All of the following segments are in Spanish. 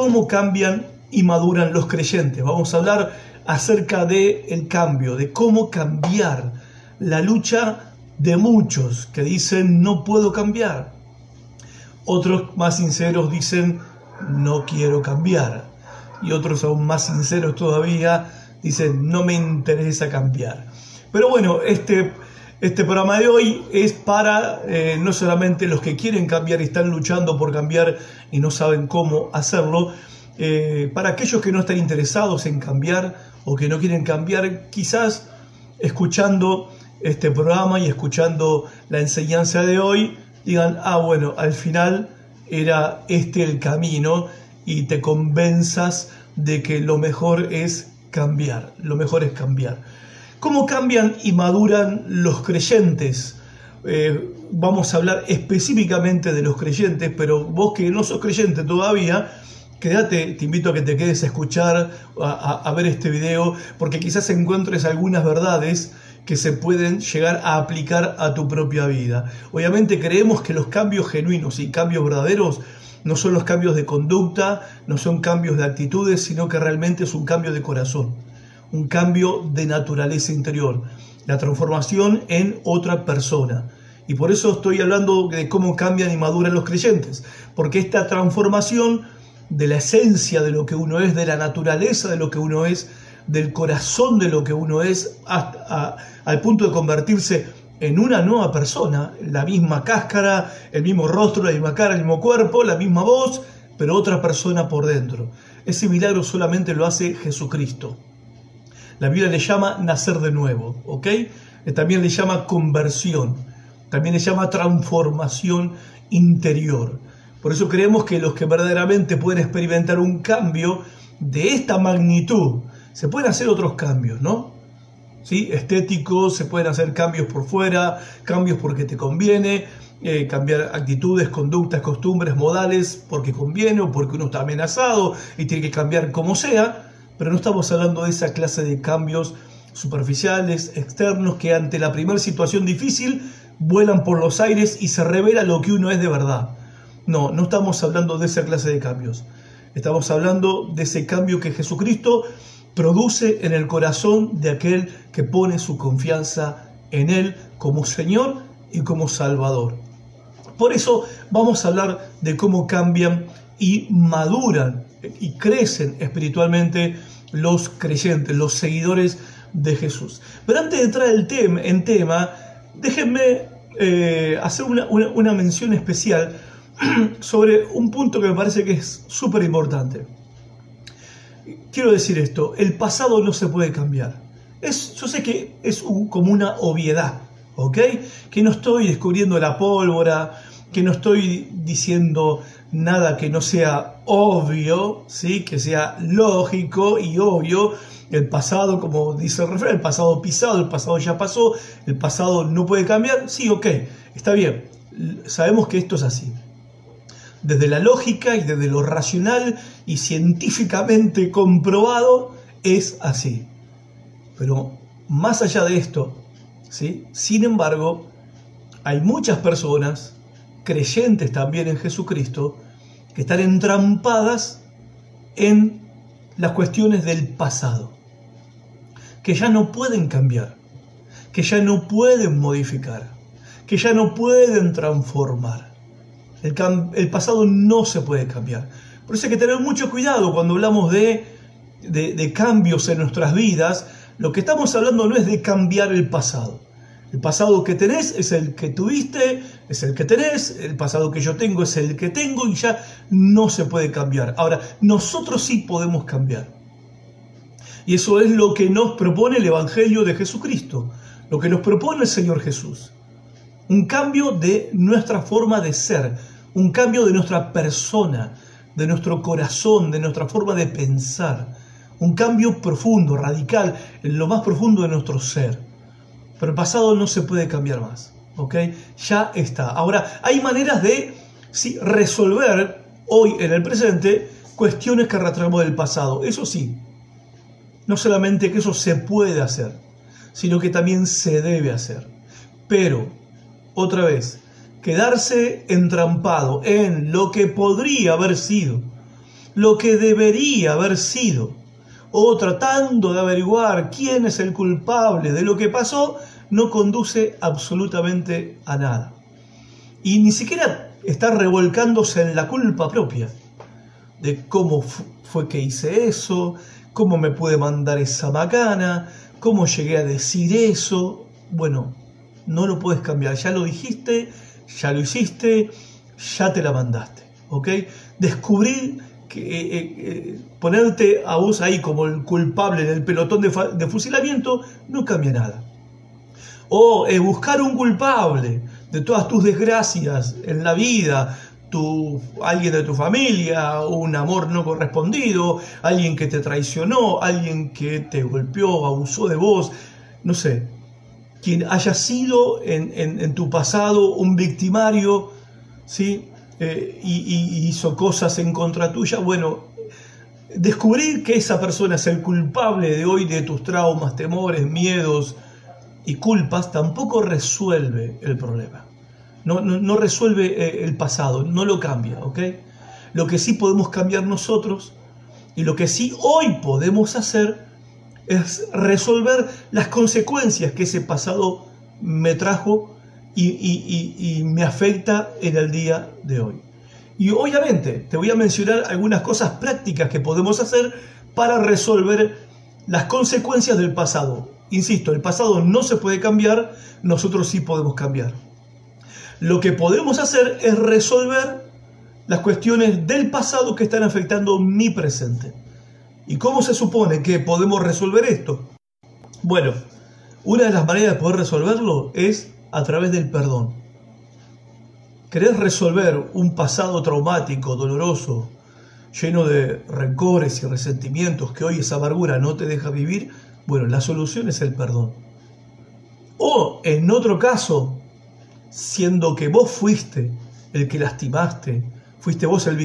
cómo cambian y maduran los creyentes. Vamos a hablar acerca de el cambio, de cómo cambiar la lucha de muchos que dicen no puedo cambiar. Otros más sinceros dicen no quiero cambiar. Y otros aún más sinceros todavía dicen no me interesa cambiar. Pero bueno, este, este programa de hoy es para eh, no solamente los que quieren cambiar y están luchando por cambiar y no saben cómo hacerlo, eh, para aquellos que no están interesados en cambiar o que no quieren cambiar, quizás escuchando este programa y escuchando la enseñanza de hoy, digan, ah, bueno, al final era este el camino y te convenzas de que lo mejor es cambiar, lo mejor es cambiar. ¿Cómo cambian y maduran los creyentes? Eh, vamos a hablar específicamente de los creyentes, pero vos que no sos creyente todavía, quédate, te invito a que te quedes a escuchar, a ver este video, porque quizás encuentres algunas verdades que se pueden llegar a aplicar a tu propia vida. Obviamente creemos que los cambios genuinos y cambios verdaderos no son los cambios de conducta, no son cambios de actitudes, sino que realmente es un cambio de corazón, un cambio de naturaleza interior, la transformación en otra persona. Y por eso estoy hablando de cómo cambian y maduran los creyentes, porque esta transformación de la esencia de lo que uno es, de la naturaleza de lo que uno es, del corazón de lo que uno es, hasta, al punto de convertirse en una nueva persona, la misma cáscara, el mismo rostro, la misma cara, el mismo cuerpo, la misma voz, pero otra persona por dentro. Ese milagro solamente lo hace Jesucristo. La Biblia le llama nacer de nuevo, ¿ok? También le llama conversión, también le llama transformación interior. Por eso creemos que los que verdaderamente pueden experimentar un cambio de esta magnitud, se pueden hacer otros cambios, ¿no? ¿Sí? Estéticos, se pueden hacer cambios por fuera, cambios porque te conviene, eh, cambiar actitudes, conductas, costumbres, modales porque conviene o porque uno está amenazado y tiene que cambiar como sea, pero no estamos hablando de esa clase de cambios superficiales, externos, que ante la primera situación difícil vuelan por los aires y se revela lo que uno es de verdad. No, no estamos hablando de esa clase de cambios. Estamos hablando de ese cambio que Jesucristo produce en el corazón de aquel que pone su confianza en Él como Señor y como Salvador. Por eso vamos a hablar de cómo cambian y maduran y crecen espiritualmente los creyentes, los seguidores de Jesús. Pero antes de entrar en tema, déjenme eh, hacer una, una mención especial sobre un punto que me parece que es súper importante. Quiero decir esto, el pasado no se puede cambiar. Es, yo sé que es como una obviedad, ¿ok? Que no estoy descubriendo la pólvora, que no estoy diciendo nada que no sea obvio, ¿sí? que sea lógico y obvio. El pasado, como dice el refrán, el pasado pisado, el pasado ya pasó, el pasado no puede cambiar. Sí, ok, está bien. Sabemos que esto es así desde la lógica y desde lo racional y científicamente comprobado, es así. Pero más allá de esto, ¿sí? sin embargo, hay muchas personas, creyentes también en Jesucristo, que están entrampadas en las cuestiones del pasado, que ya no pueden cambiar, que ya no pueden modificar, que ya no pueden transformar. El, pasado no se puede cambiar. Por eso hay que tener mucho cuidado cuando hablamos de, de, cambios en nuestras vidas. Lo que estamos hablando no es de cambiar el pasado. El pasado que tenés es el que tuviste, es el que tenés, el pasado que yo tengo es el que tengo y ya no se puede cambiar. Ahora, nosotros sí podemos cambiar. Y eso es lo que nos propone el Evangelio de Jesucristo, lo que nos propone el Señor Jesús. Un cambio de nuestra forma de ser, un cambio de nuestra persona, de nuestro corazón, de nuestra forma de pensar, un cambio profundo, radical, en lo más profundo de nuestro ser. Pero el pasado no se puede cambiar más, ¿ok? Ya está. Ahora, hay maneras de sí, resolver hoy en el presente cuestiones que arrastramos del pasado, eso sí. No solamente que eso se puede hacer, sino que también se debe hacer. Pero, otra vez, quedarse entrampado en lo que podría haber sido lo que debería haber sido, o tratando de averiguar quién es el culpable de lo que pasó, no conduce absolutamente a nada. Y ni siquiera está revolcándose en la culpa propia de cómo fue que hice eso, cómo me pude mandar esa macana, cómo llegué a decir eso. Bueno, no lo puedes cambiar, ya lo dijiste, ya lo hiciste, ya te la mandaste, ¿ok? Descubrir que eh, eh, eh, ponerte a vos ahí como el culpable en el pelotón de, fusilamiento no cambia nada. O buscar un culpable de todas tus desgracias en la vida, tu, alguien de tu familia, un amor no correspondido, alguien que te traicionó, alguien que te golpeó, abusó de vos, no sé, quien haya sido en, tu pasado un victimario, ¿sí? Eh, y, hizo cosas en contra tuya, bueno, descubrir que esa persona es el culpable de hoy de tus traumas, temores, miedos y culpas tampoco resuelve el problema. No, resuelve eh, el pasado, no lo cambia, ¿ok? Lo que sí podemos cambiar nosotros y lo que sí hoy podemos hacer es resolver las consecuencias que ese pasado me trajo y, me afecta en el día de hoy. Y obviamente te voy a mencionar algunas cosas prácticas que podemos hacer para resolver las consecuencias del pasado. Insisto, el pasado no se puede cambiar, nosotros sí podemos cambiar. Lo que podemos hacer es resolver las cuestiones del pasado que están afectando mi presente. ¿Y cómo se supone que podemos resolver esto? Bueno, una de las maneras de poder resolverlo es a través del perdón. ¿Querés resolver un pasado traumático, doloroso, lleno de rencores y resentimientos que hoy esa amargura no te deja vivir? Bueno, la solución es el perdón. O en otro caso, siendo que vos fuiste el que lastimaste, fuiste vos el,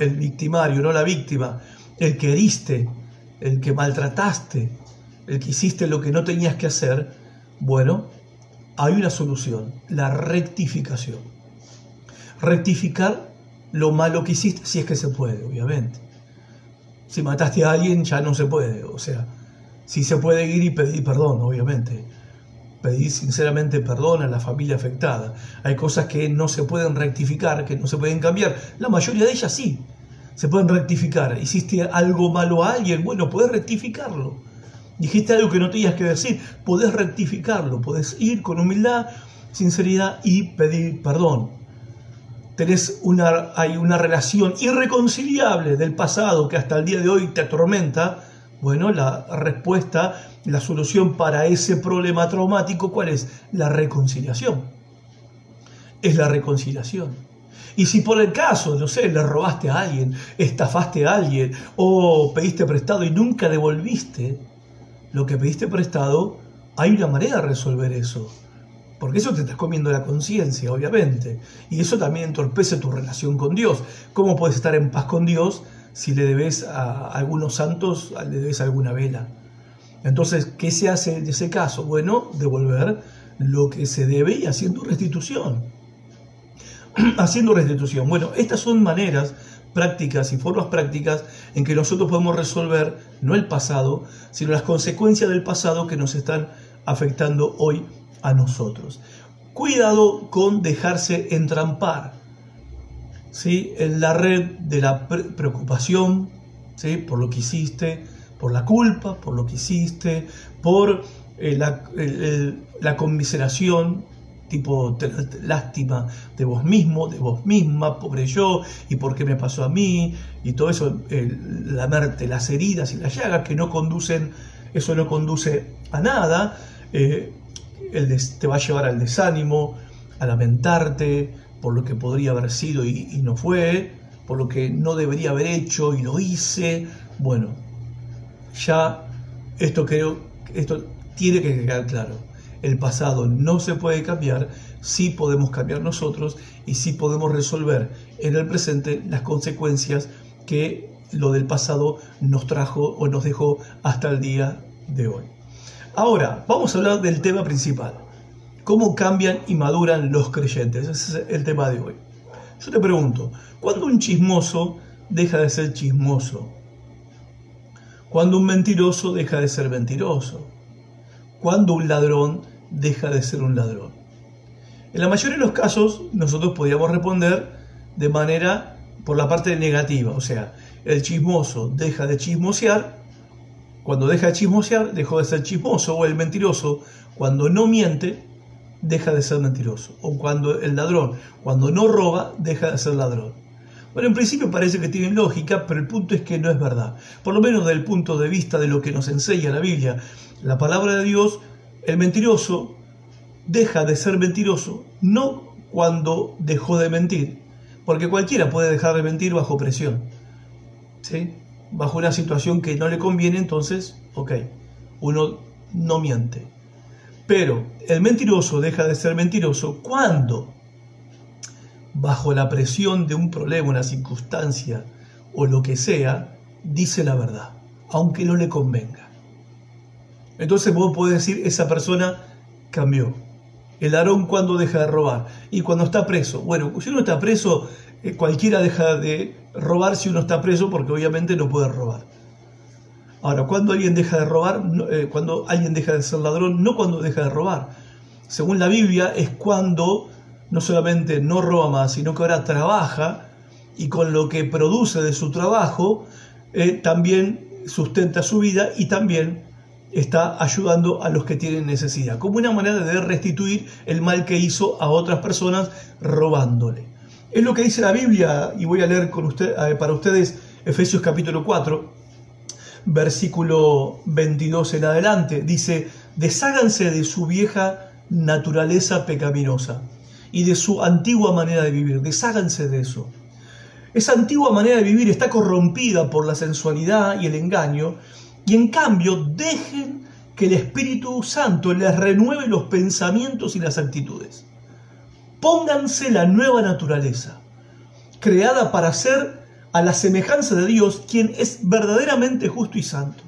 el victimario, no la víctima, el que heriste, el que maltrataste, el que hiciste lo que no tenías que hacer, bueno, hay una solución, la rectificación. Rectificar lo malo que hiciste, si es que se puede, obviamente. Si mataste a alguien ya no se puede, o sea, si se puede ir y pedir perdón, obviamente pedir sinceramente perdón a la familia afectada. Hay cosas que no se pueden rectificar, que no se pueden cambiar. La mayoría de ellas sí, se pueden rectificar. Hiciste algo malo a alguien, bueno, puedes rectificarlo. Dijiste algo que no tenías que decir, podés rectificarlo, podés ir con humildad, sinceridad y pedir perdón. Tenés una, hay una relación irreconciliable del pasado que hasta el día de hoy te atormenta. Bueno, la respuesta la solución para ese problema traumático, ¿cuál es? La reconciliación. Es la reconciliación. Y si por el caso, no sé, le robaste a alguien, estafaste a alguien o pediste prestado y nunca devolviste lo que pediste prestado, hay una manera de resolver eso. Porque eso te estás comiendo la conciencia, obviamente. Y eso también entorpece tu relación con Dios. ¿Cómo puedes estar en paz con Dios si le debes a algunos santos, le debes alguna vela? Entonces, ¿qué se hace en ese caso? Bueno, devolver lo que se debe y haciendo restitución. haciendo restitución. Bueno, estas son maneras prácticas y formas prácticas en que nosotros podemos resolver no el pasado, sino las consecuencias del pasado que nos están afectando hoy a nosotros. Cuidado con dejarse entrampar ¿sí? en la red de la preocupación ¿sí? por lo que hiciste, por la culpa, por lo que hiciste, por eh, la, conmiseración, tipo lástima de vos mismo, de vos misma, pobre yo, y por qué me pasó a mí, y todo eso, la lamerte las heridas y las llagas que no conducen, eso no conduce a nada, eh, te va a llevar al desánimo, a lamentarte por lo que podría haber sido y, no fue, por lo que no debería haber hecho y lo hice. Bueno, ya esto creo, esto tiene que quedar claro. El pasado no se puede cambiar, sí podemos cambiar nosotros y sí podemos resolver en el presente las consecuencias que lo del pasado nos trajo o nos dejó hasta el día de hoy. Ahora, vamos a hablar del tema principal. ¿Cómo cambian y maduran los creyentes? Ese es el tema de hoy. Yo te pregunto, ¿cuándo un chismoso deja de ser chismoso. Cuando un mentiroso deja de ser mentiroso. Cuando un ladrón deja de ser un ladrón. En la mayoría de los casos nosotros podríamos responder de manera por la parte negativa, o sea, el chismoso deja de chismosear, cuando deja de chismosear dejó de ser chismoso, o el mentiroso cuando no miente deja de ser mentiroso, o cuando el ladrón cuando no roba deja de ser ladrón. Bueno, en principio parece que tiene lógica, pero el punto es que no es verdad. Por lo menos desde el punto de vista de lo que nos enseña la Biblia, la palabra de Dios, el mentiroso deja de ser mentiroso no cuando dejó de mentir, porque cualquiera puede dejar de mentir bajo presión, ¿sí? bajo una situación que no le conviene, entonces, ok, uno no miente. Pero el mentiroso deja de ser mentiroso cuando, bajo la presión de un problema, una circunstancia o lo que sea, dice la verdad, aunque no le convenga. Entonces vos podés decir, esa persona cambió. El ladrón cuando deja de robar y cuando está preso. Bueno, si uno está preso, eh, cualquiera deja de robar si uno está preso porque obviamente no puede robar. Ahora, cuando alguien deja de robar, eh, cuando alguien deja de ser ladrón, no cuando deja de robar. Según la Biblia es cuando no solamente no roba más, sino que ahora trabaja y con lo que produce de su trabajo eh, también sustenta su vida y también está ayudando a los que tienen necesidad, como una manera de restituir el mal que hizo a otras personas robándole. Es lo que dice la Biblia, y voy a leer eh, para ustedes Efesios capítulo 4, versículo 22 en adelante. Dice, desháganse de su vieja naturaleza pecaminosa y de su antigua manera de vivir, desháganse de eso. Esa antigua manera de vivir está corrompida por la sensualidad y el engaño y en cambio dejen que el Espíritu Santo les renueve los pensamientos y las actitudes. Pónganse la nueva naturaleza, creada para ser a la semejanza de Dios, quien es verdaderamente justo y santo.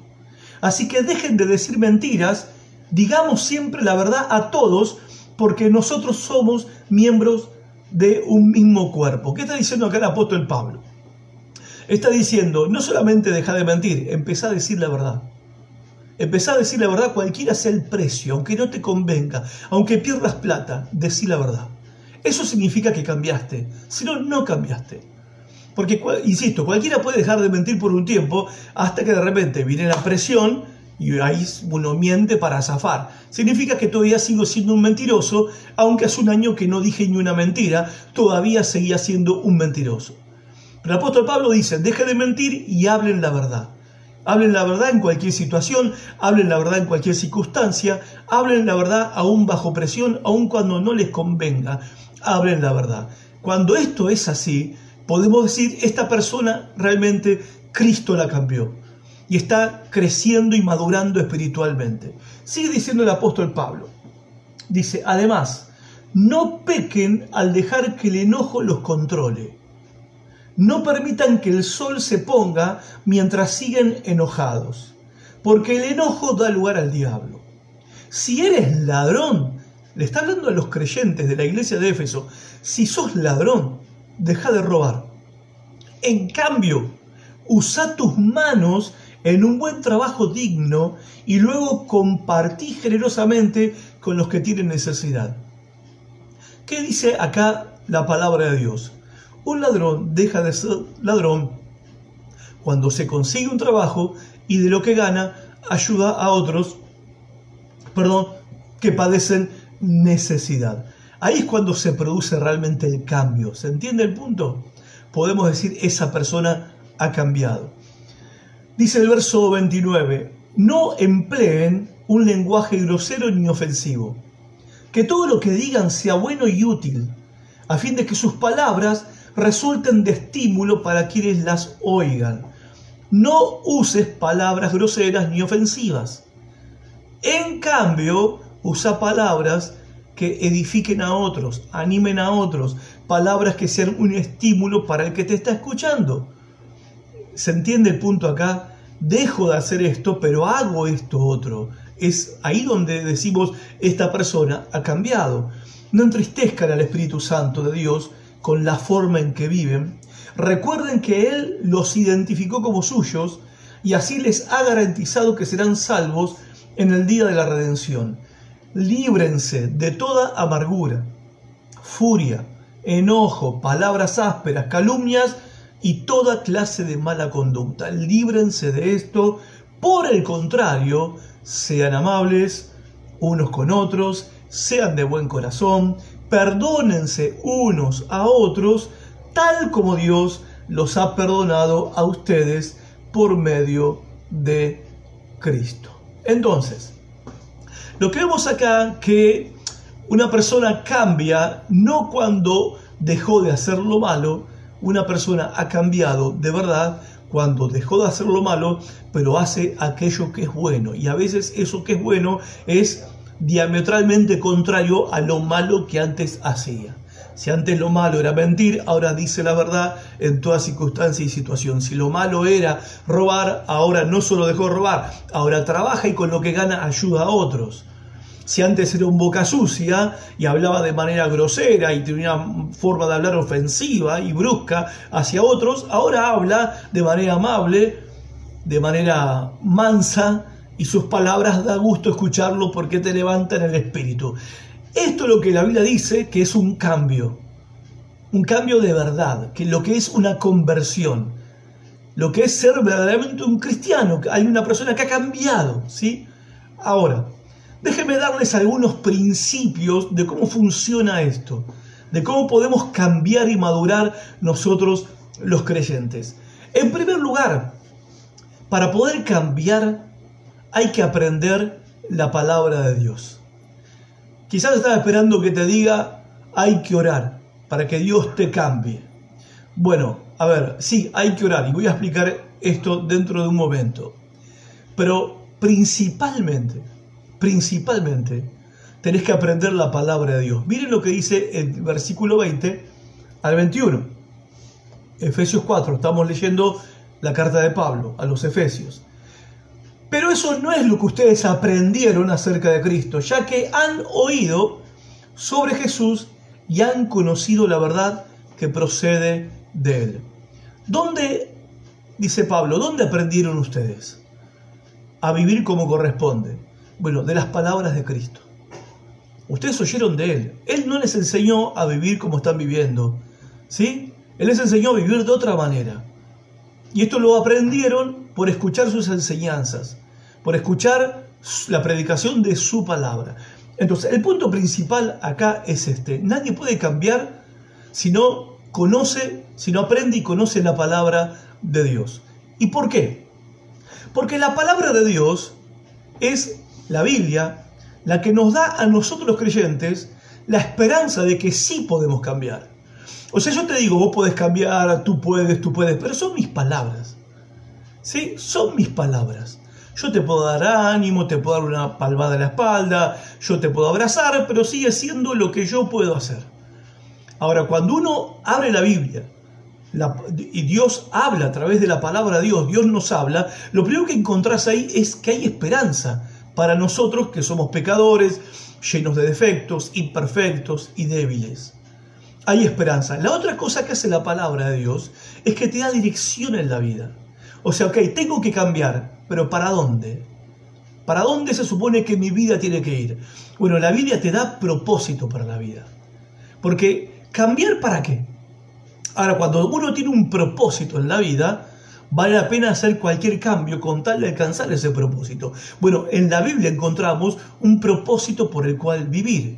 Así que dejen de decir mentiras, digamos siempre la verdad a todos, porque nosotros somos miembros de un mismo cuerpo. ¿Qué está diciendo acá el apóstol Pablo? Está diciendo, no solamente deja de mentir, empezá a decir la verdad. Empezá a decir la verdad cualquiera sea el precio, aunque no te convenga, aunque pierdas plata, decí la verdad. Eso significa que cambiaste, si no, no cambiaste. Porque, insisto, cualquiera puede dejar de mentir por un tiempo hasta que de repente viene la presión y ahí uno miente para zafar. Significa que todavía sigo siendo un mentiroso, aunque hace un año que no dije ni una mentira, todavía seguía siendo un mentiroso. El apóstol Pablo dice, deje de mentir y hablen la verdad. Hablen la verdad en cualquier situación, hablen la verdad en cualquier circunstancia, hablen la verdad aún bajo presión, aun cuando no les convenga, hablen la verdad. Cuando esto es así, podemos decir, esta persona realmente Cristo la cambió y está creciendo y madurando espiritualmente. Sigue diciendo el apóstol Pablo. Dice, además, no pequen al dejar que el enojo los controle no permitan que el sol se ponga mientras siguen enojados, porque el enojo da lugar al diablo. Si eres ladrón, le está hablando a los creyentes de la iglesia de Éfeso, si sos ladrón, deja de robar. En cambio, usa tus manos en un buen trabajo digno y luego compartí generosamente con los que tienen necesidad. ¿Qué dice acá la palabra de Dios? Un ladrón deja de ser ladrón cuando se consigue un trabajo y de lo que gana ayuda a otros, perdón, que padecen necesidad. Ahí es cuando se produce realmente el cambio. ¿Se entiende el punto? Podemos decir, esa persona ha cambiado. Dice el verso 29, no empleen un lenguaje grosero ni ofensivo. Que todo lo que digan sea bueno y útil, a fin de que sus palabras resulten de estímulo para quienes las oigan. No uses palabras groseras ni ofensivas. En cambio, usa palabras que edifiquen a otros, animen a otros, palabras que sean un estímulo para el que te está escuchando. ¿Se entiende el punto acá? Dejo de hacer esto, pero hago esto otro. Es ahí donde decimos, esta persona ha cambiado. No entristezcan al Espíritu Santo de Dios, con la forma en que viven, recuerden que Él los identificó como suyos y así les ha garantizado que serán salvos en el día de la redención. Líbrense de toda amargura, furia, enojo, palabras ásperas, calumnias y toda clase de mala conducta. Líbrense de esto. Por el contrario, sean amables unos con otros, sean de buen corazón, perdónense unos a otros, tal como Dios los ha perdonado a ustedes por medio de Cristo. Entonces, lo que vemos acá que una persona cambia no cuando dejó de hacer lo malo, una persona ha cambiado de verdad cuando dejó de hacer lo malo, pero hace aquello que es bueno. Y a veces eso que es bueno es diametralmente contrario a lo malo que antes hacía. Si antes lo malo era mentir, ahora dice la verdad en toda circunstancia y situación. Si lo malo era robar, ahora no solo dejó de robar, ahora trabaja y con lo que gana ayuda a otros. Si antes era un boca sucia y hablaba de manera grosera y tenía una forma de hablar ofensiva y brusca hacia otros, ahora habla de manera amable, de manera mansa y sus palabras da gusto escucharlo porque te levantan el espíritu. Esto es lo que la Biblia dice que es un cambio, un cambio de verdad, que lo que es una conversión, lo que es ser verdaderamente un cristiano, hay una persona que ha cambiado, ¿sí? Ahora, déjenme darles algunos principios de cómo funciona esto, de cómo podemos cambiar y madurar nosotros los creyentes. En primer lugar, para poder cambiar hay que aprender la palabra de Dios. Quizás estás esperando que te diga, hay que orar para que Dios te cambie. Bueno, a ver, sí, hay que orar y voy a explicar esto dentro de un momento. Pero principalmente, principalmente, tenés que aprender la palabra de Dios. Miren lo que dice el versículo 20 al 21. Efesios 4, estamos leyendo la carta de Pablo a los Efesios. Pero eso no es lo que ustedes aprendieron acerca de Cristo, ya que han oído sobre Jesús y han conocido la verdad que procede de Él. ¿Dónde, dice Pablo, dónde aprendieron ustedes a vivir como corresponde? Bueno, de las palabras de Cristo. Ustedes oyeron de Él. Él no les enseñó a vivir como están viviendo. ¿Sí? Él les enseñó a vivir de otra manera. Y esto lo aprendieron por escuchar sus enseñanzas, por escuchar la predicación de su palabra. Entonces, el punto principal acá es este. Nadie puede cambiar si no conoce, si no aprende y conoce la palabra de Dios. ¿Y por qué? Porque la palabra de Dios es la Biblia la que nos da a nosotros los creyentes la esperanza de que sí podemos cambiar. O sea, yo te digo, vos podés cambiar, tú puedes, tú puedes, pero son mis palabras. ¿Sí? Son mis palabras. Yo te puedo dar ánimo, te puedo dar una palmada en la espalda, yo te puedo abrazar, pero sigue siendo lo que yo puedo hacer. Ahora, cuando uno abre la Biblia y Dios habla a través de la palabra de Dios, Dios nos habla, lo primero que encontrás ahí es que hay esperanza para nosotros que somos pecadores, llenos de defectos, imperfectos y débiles hay esperanza. La otra cosa que hace la palabra de Dios es que te da dirección en la vida. O sea, ok, tengo que cambiar, pero ¿para dónde? ¿Para dónde se supone que mi vida tiene que ir? Bueno, la Biblia te da propósito para la vida. Porque cambiar para qué? Ahora, cuando uno tiene un propósito en la vida, vale la pena hacer cualquier cambio con tal de alcanzar ese propósito. Bueno, en la Biblia encontramos un propósito por el cual vivir.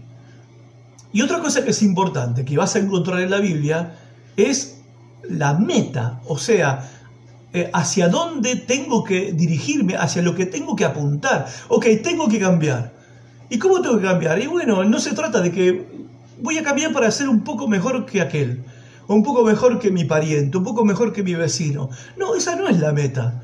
Y otra cosa que es importante, que vas a encontrar en la Biblia, es la meta, o sea, eh, hacia dónde tengo que dirigirme, hacia lo que tengo que apuntar. Ok, tengo que cambiar. ¿Y cómo tengo que cambiar? Y bueno, no se trata de que voy a cambiar para ser un poco mejor que aquel, o un poco mejor que mi pariente, un poco mejor que mi vecino. No, esa no es la meta.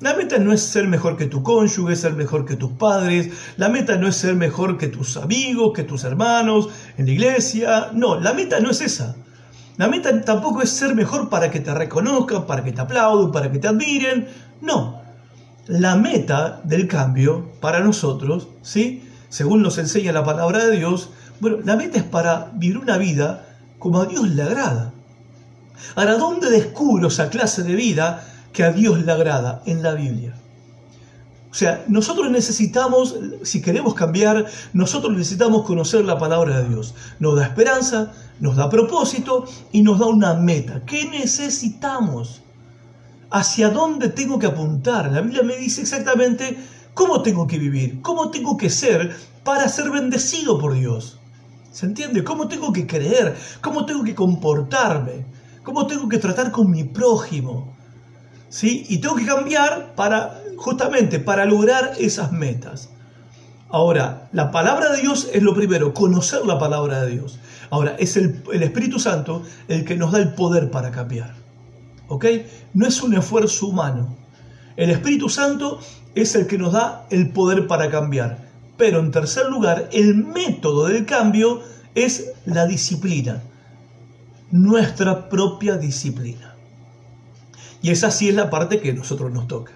La meta no es ser mejor que tu cónyuge, ser mejor que tus padres. La meta no es ser mejor que tus amigos, que tus hermanos en la iglesia. No, la meta no es esa. La meta tampoco es ser mejor para que te reconozcan, para que te aplauden, para que te admiren. No. La meta del cambio para nosotros, ¿sí? según nos enseña la palabra de Dios, bueno, la meta es para vivir una vida como a Dios le agrada. Ahora, ¿dónde descubro esa clase de vida que a Dios le agrada? En la Biblia. O sea, nosotros necesitamos, si queremos cambiar, nosotros necesitamos conocer la palabra de Dios. Nos da esperanza, nos da propósito y nos da una meta. ¿Qué necesitamos? ¿Hacia dónde tengo que apuntar? La Biblia me dice exactamente cómo tengo que vivir, cómo tengo que ser para ser bendecido por Dios. ¿Se entiende? ¿Cómo tengo que creer? ¿Cómo tengo que comportarme? ¿Cómo tengo que tratar con mi prójimo? ¿Sí? Y tengo que cambiar para justamente para lograr esas metas. Ahora, la palabra de Dios es lo primero, conocer la palabra de Dios. Ahora, es el, Espíritu Santo el que nos da el poder para cambiar. ¿Ok? No es un esfuerzo humano. El Espíritu Santo es el que nos da el poder para cambiar. Pero en tercer lugar, el método del cambio es la disciplina. Nuestra propia disciplina. Y esa sí es la parte que a nosotros nos toca.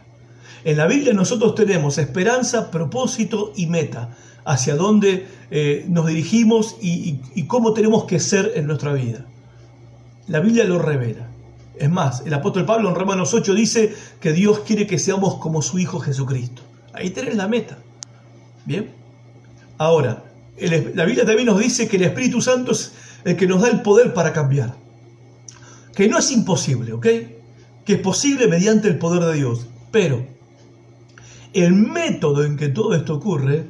En la Biblia nosotros tenemos esperanza, propósito y meta, hacia dónde eh, nos dirigimos y, y cómo tenemos que ser en nuestra vida. La Biblia lo revela. Es más, el apóstol Pablo en Romanos 8 dice que Dios quiere que seamos como su Hijo Jesucristo. Ahí tenés la meta. Bien. Ahora, la Biblia también nos dice que el Espíritu Santo es el que nos da el poder para cambiar. Que no es imposible, ¿ok? Que es posible mediante el poder de Dios. Pero el método en que todo esto ocurre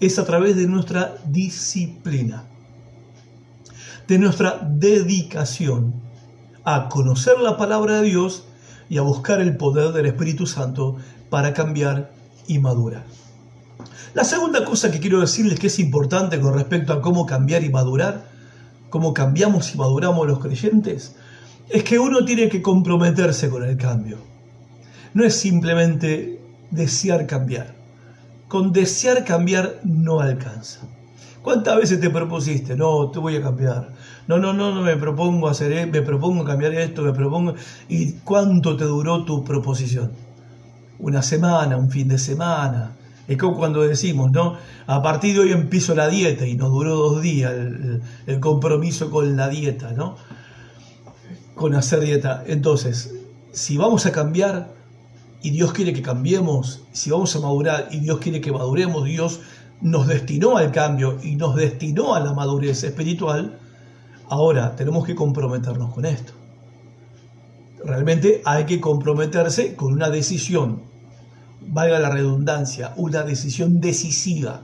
es a través de nuestra disciplina, de nuestra dedicación a conocer la palabra de Dios y a buscar el poder del Espíritu Santo para cambiar y madurar. La segunda cosa que quiero decirles que es importante con respecto a cómo cambiar y madurar, cómo cambiamos y maduramos los creyentes, es que uno tiene que comprometerse con el cambio. No es simplemente desear cambiar. Con desear cambiar no alcanza. ¿Cuántas veces te propusiste? No, te voy a cambiar. No, no, no, no me propongo hacer, e, me propongo cambiar esto, me propongo. ¿Y cuánto te duró tu proposición? Una semana, un fin de semana. Es como cuando decimos, ¿no? A partir de hoy empiezo la dieta y nos duró dos días el, el compromiso con la dieta, ¿no? Con hacer dieta. Entonces, si vamos a cambiar, y Dios quiere que cambiemos, si vamos a madurar y Dios quiere que maduremos, Dios nos destinó al cambio y nos destinó a la madurez espiritual, ahora tenemos que comprometernos con esto. Realmente hay que comprometerse con una decisión, valga la redundancia, una decisión decisiva,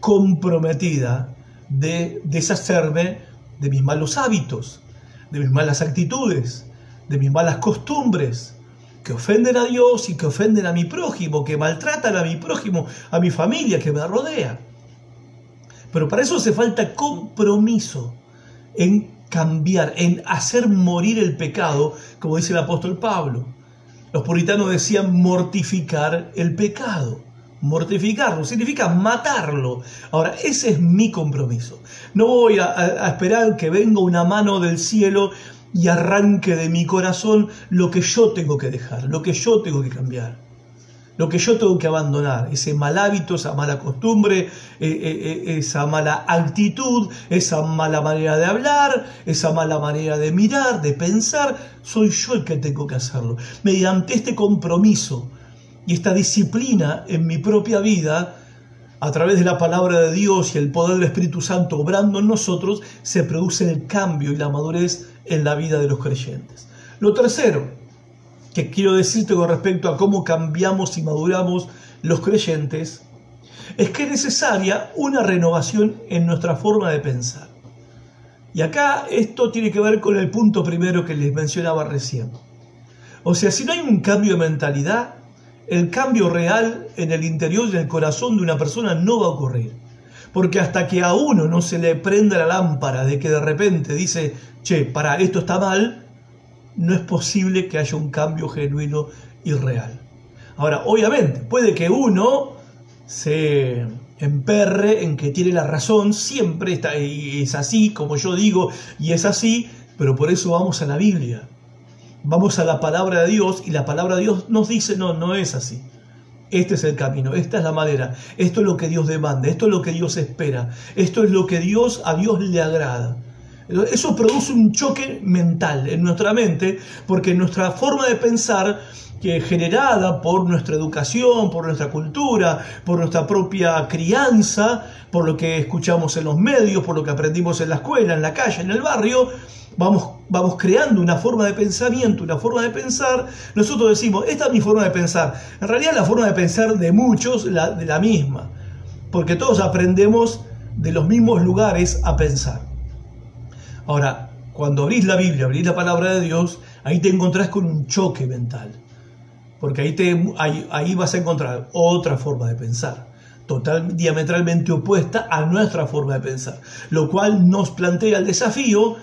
comprometida de deshacerme de mis malos hábitos, de mis malas actitudes, de mis malas costumbres, que ofenden a Dios y que ofenden a mi prójimo, que maltratan a mi prójimo, a mi familia que me rodea. Pero para eso hace falta compromiso en cambiar, en hacer morir el pecado, como dice el apóstol Pablo. Los puritanos decían mortificar el pecado. Mortificarlo significa matarlo. Ahora, ese es mi compromiso. No voy a, esperar que venga una mano del cielo y arranque de mi corazón lo que yo tengo que dejar, lo que yo tengo que cambiar, lo que yo tengo que abandonar, ese mal hábito, esa mala costumbre, eh, eh, eh, esa mala actitud, esa mala manera de hablar, esa mala manera de mirar, de pensar, soy yo el que tengo que hacerlo. Mediante este compromiso y esta disciplina en mi propia vida, a través de la palabra de Dios y el poder del Espíritu Santo obrando en nosotros, se produce el cambio y la madurez en la vida de los creyentes. Lo tercero que quiero decirte con respecto a cómo cambiamos y maduramos los creyentes es que es necesaria una renovación en nuestra forma de pensar. Y acá esto tiene que ver con el punto primero que les mencionaba recién. O sea, si no hay un cambio de mentalidad, el cambio real en el interior del corazón de una persona no va a ocurrir. Porque hasta que a uno no se le prenda la lámpara de que de repente dice, che, para esto está mal, no es posible que haya un cambio genuino y real. Ahora, obviamente, puede que uno se emperre en que tiene la razón, siempre está, es así, como yo digo, y es así, pero por eso vamos a la Biblia vamos a la palabra de Dios y la palabra de Dios nos dice, no, no es así. Este es el camino, esta es la madera, esto es lo que Dios demanda, esto es lo que Dios espera, esto es lo que Dios a Dios le agrada. Eso produce un choque mental en nuestra mente, porque nuestra forma de pensar que generada por nuestra educación, por nuestra cultura, por nuestra propia crianza, por lo que escuchamos en los medios, por lo que aprendimos en la escuela, en la calle, en el barrio, vamos, vamos creando una forma de pensamiento, una forma de pensar. Nosotros decimos, esta es mi forma de pensar. En realidad la forma de pensar de muchos la, de la misma, porque todos aprendemos de los mismos lugares a pensar. Ahora, cuando abrís la Biblia, abrís la palabra de Dios, ahí te encontrás con un choque mental porque ahí, te, ahí, vas a encontrar otra forma de pensar, total, diametralmente opuesta a nuestra forma de pensar, lo cual nos plantea el desafío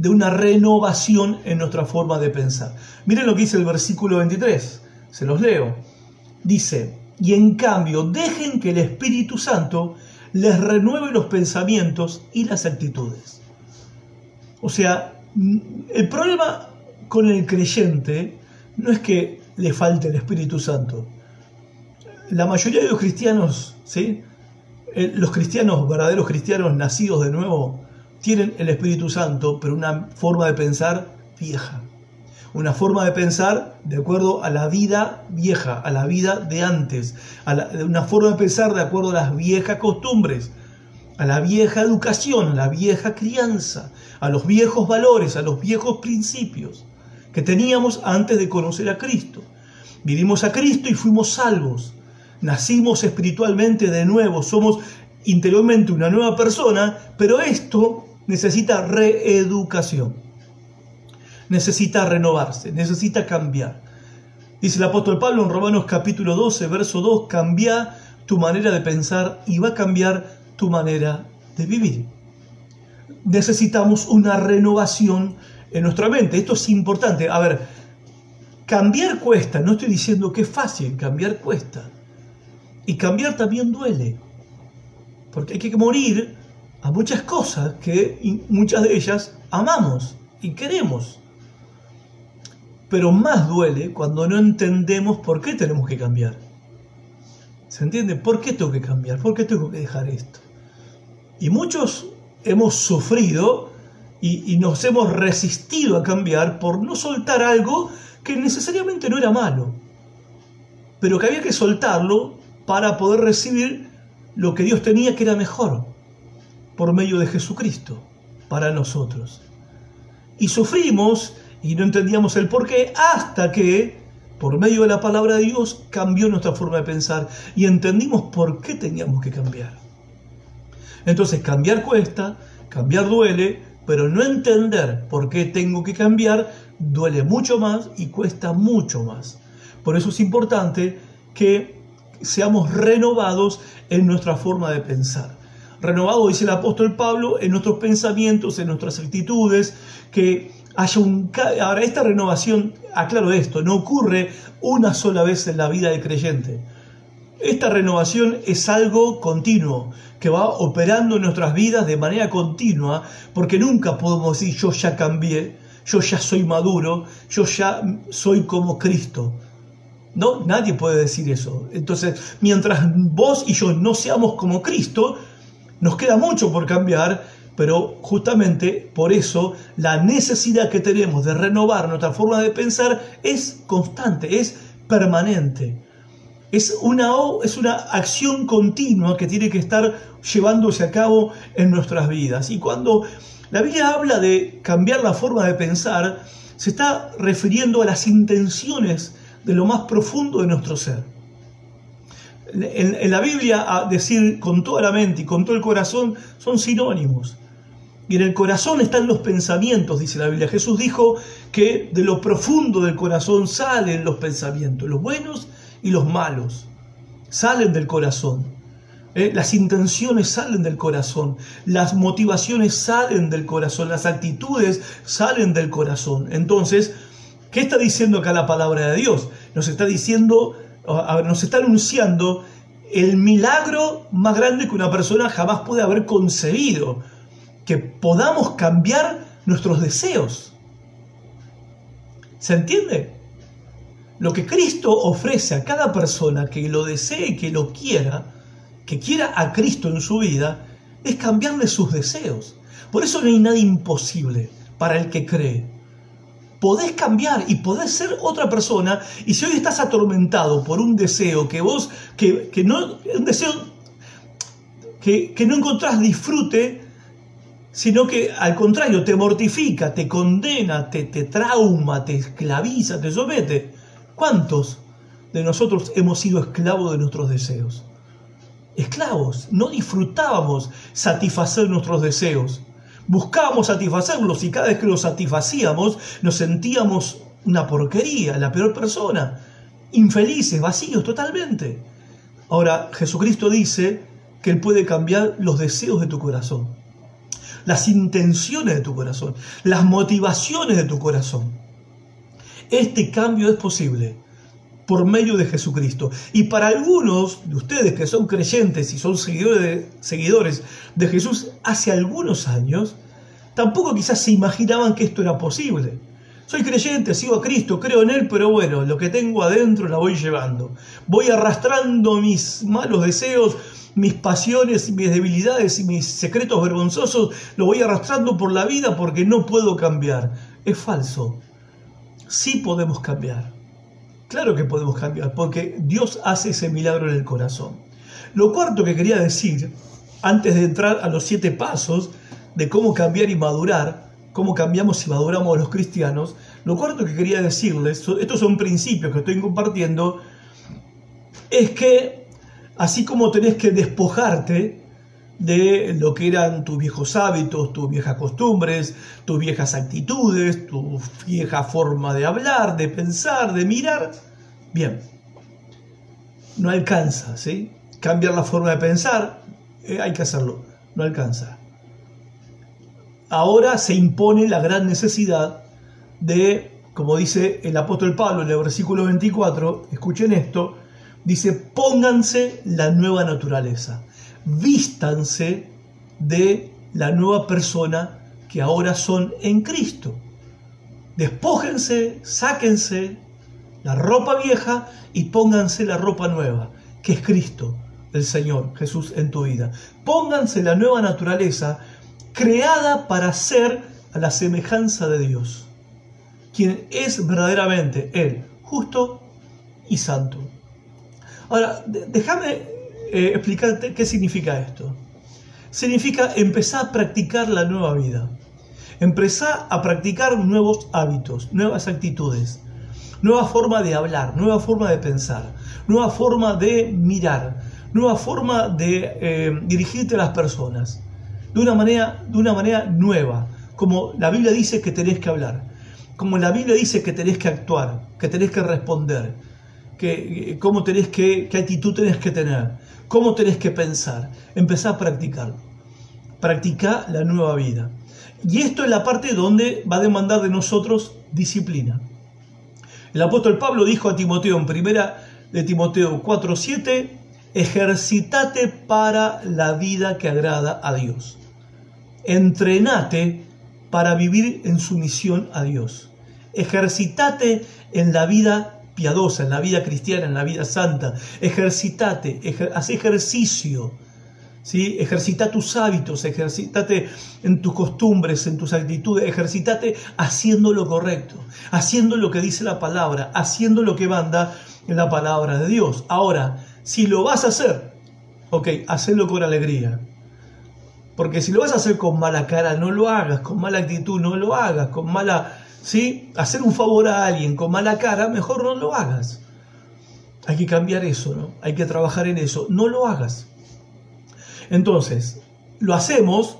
de una renovación en nuestra forma de pensar. Miren lo que dice el versículo 23, se los leo. Dice, y en cambio dejen que el Espíritu Santo les renueve los pensamientos y las actitudes. O sea, el problema con el creyente no es que le falta el Espíritu Santo. La mayoría de los cristianos, ¿sí? Eh, los cristianos, verdaderos cristianos nacidos de nuevo, tienen el Espíritu Santo, pero una forma de pensar vieja. Una forma de pensar de acuerdo a la vida vieja, a la vida de antes. A una forma de pensar de acuerdo a las viejas costumbres, a la vieja educación, a la vieja crianza, a los viejos valores, a los viejos principios que teníamos antes de conocer a Cristo. Vivimos a Cristo y fuimos salvos. Nacimos espiritualmente de nuevo, somos interiormente una nueva persona, pero esto necesita reeducación. Necesita renovarse, necesita cambiar. Dice el apóstol Pablo en Romanos capítulo 12, verso 2, cambia tu manera de pensar y va a cambiar tu manera de vivir. Necesitamos una renovación en nuestra mente. Esto es importante. A ver, cambiar cuesta, no estoy diciendo que es fácil, cambiar cuesta. Y cambiar también duele. Porque hay que morir a muchas cosas que muchas de ellas amamos y queremos. Pero más duele cuando no entendemos por qué tenemos que cambiar. ¿Se entiende? ¿Por qué tengo que cambiar? ¿Por qué tengo que dejar esto? Y muchos hemos sufrido y, nos hemos resistido a cambiar por no soltar algo que necesariamente no era malo, pero que había que soltarlo para poder recibir lo que Dios tenía que era mejor por medio de Jesucristo para nosotros. Y sufrimos y no entendíamos el por qué hasta que por medio de la palabra de Dios cambió nuestra forma de pensar y entendimos por qué teníamos que cambiar. Entonces cambiar cuesta, cambiar duele, pero no entender por qué tengo que cambiar duele mucho más y cuesta mucho más. Por eso es importante que seamos renovados en nuestra forma de pensar. Renovado, dice el apóstol Pablo, en nuestros pensamientos, en nuestras actitudes, que haya un... Ahora, esta renovación, aclaro esto, no ocurre una sola vez en la vida del creyente. Esta renovación es algo continuo, que va operando en nuestras vidas de manera continua, porque nunca podemos decir yo ya cambié, yo ya soy maduro, yo ya soy como Cristo. No, nadie puede decir eso. Entonces, mientras vos y yo no seamos como Cristo, nos queda mucho por cambiar, pero justamente por eso la necesidad que tenemos de renovar nuestra forma de pensar es constante, es permanente es una, es una acción continua que tiene que estar llevándose a cabo en nuestras vidas. Y cuando la Biblia habla de cambiar la forma de pensar, se está refiriendo a las intenciones de lo más profundo de nuestro ser. En, la Biblia, a decir con toda la mente y con todo el corazón son sinónimos. Y en el corazón están los pensamientos, dice la Biblia. Jesús dijo que de lo profundo del corazón salen los pensamientos, los buenos y los malos. Salen del corazón. ¿eh? Las intenciones salen del corazón. Las motivaciones salen del corazón. Las actitudes salen del corazón. Entonces, ¿qué está diciendo acá la palabra de Dios? Nos está diciendo, nos está anunciando el milagro más grande que una persona jamás puede haber concebido. Que podamos cambiar nuestros deseos. ¿Se entiende? Lo que Cristo ofrece a cada persona que lo desee, que lo quiera, que quiera a Cristo en su vida, es cambiarle sus deseos. Por eso no hay nada imposible para el que cree. Podés cambiar y podés ser otra persona. Y si hoy estás atormentado por un deseo que vos, que, no, un deseo que, que no encontrás disfrute, sino que al contrario te mortifica, te condena, te, te trauma, te esclaviza, te somete. ¿Cuántos de nosotros hemos sido esclavos de nuestros deseos? Esclavos, no disfrutábamos satisfacer nuestros deseos. Buscábamos satisfacerlos y cada vez que los satisfacíamos nos sentíamos una porquería, la peor persona, infelices, vacíos totalmente. Ahora Jesucristo dice que Él puede cambiar los deseos de tu corazón las intenciones de tu corazón, las motivaciones de tu corazón. Este cambio es posible por medio de Jesucristo. Y para algunos de ustedes que son creyentes y son seguidores de, seguidores de Jesús hace algunos años, tampoco quizás se imaginaban que esto era posible. Soy creyente, sigo a Cristo, creo en Él, pero bueno, lo que tengo adentro la voy llevando. Voy arrastrando mis malos deseos, mis pasiones, mis debilidades y mis secretos vergonzosos, lo voy arrastrando por la vida porque no puedo cambiar. Es falso. Sí podemos cambiar. Claro que podemos cambiar, porque Dios hace ese milagro en el corazón. Lo cuarto que quería decir, antes de entrar a los siete pasos de cómo cambiar y madurar, cómo cambiamos y maduramos los cristianos, lo cuarto que quería decirles, estos son principios que estoy compartiendo, es que Así como tenés que despojarte de lo que eran tus viejos hábitos, tus viejas costumbres, tus viejas actitudes, tu vieja forma de hablar, de pensar, de mirar. Bien, no alcanza, ¿sí? Cambiar la forma de pensar, eh, hay que hacerlo, no alcanza. Ahora se impone la gran necesidad de, como dice el apóstol Pablo en el versículo 24, escuchen esto, dice, pónganse la nueva naturaleza, vístanse de la nueva persona que ahora son en Cristo. Despójense, sáquense la ropa vieja y pónganse la ropa nueva, que es Cristo, el Señor, Jesús en tu vida. Pónganse la nueva naturaleza creada para ser a la semejanza de Dios, quien es verdaderamente Él, justo y santo. Ahora, déjame eh, explicarte qué significa esto. Significa empezar a practicar la nueva vida. Empezar a practicar nuevos hábitos, nuevas actitudes, nueva forma de hablar, nueva forma de pensar, nueva forma de mirar, nueva forma de eh, dirigirte a las personas. De una, manera, de una manera nueva, como la Biblia dice que tenés que hablar, como la Biblia dice que tenés que actuar, que tenés que responder, cómo tenés que, qué actitud tenés que tener, cómo tenés que pensar. Empezá a practicarlo. Practica la nueva vida. Y esto es la parte donde va a demandar de nosotros disciplina. El apóstol Pablo dijo a Timoteo en primera de Timoteo 4:7, ejercitate para la vida que agrada a Dios. Entrenate para vivir en sumisión a Dios. Ejercitate en la vida piadosa, en la vida cristiana, en la vida santa. Ejercitate, haz ejercicio. ¿sí? Ejercita tus hábitos, ejercitate en tus costumbres, en tus actitudes, ejercitate haciendo lo correcto, haciendo lo que dice la palabra, haciendo lo que manda en la palabra de Dios. Ahora, si lo vas a hacer, ok, hacelo con alegría. Porque si lo vas a hacer con mala cara, no lo hagas, con mala actitud, no lo hagas, con mala ¿sí? Hacer un favor a alguien con mala cara, mejor no lo hagas. Hay que cambiar eso, ¿no? Hay que trabajar en eso. No lo hagas. Entonces, lo hacemos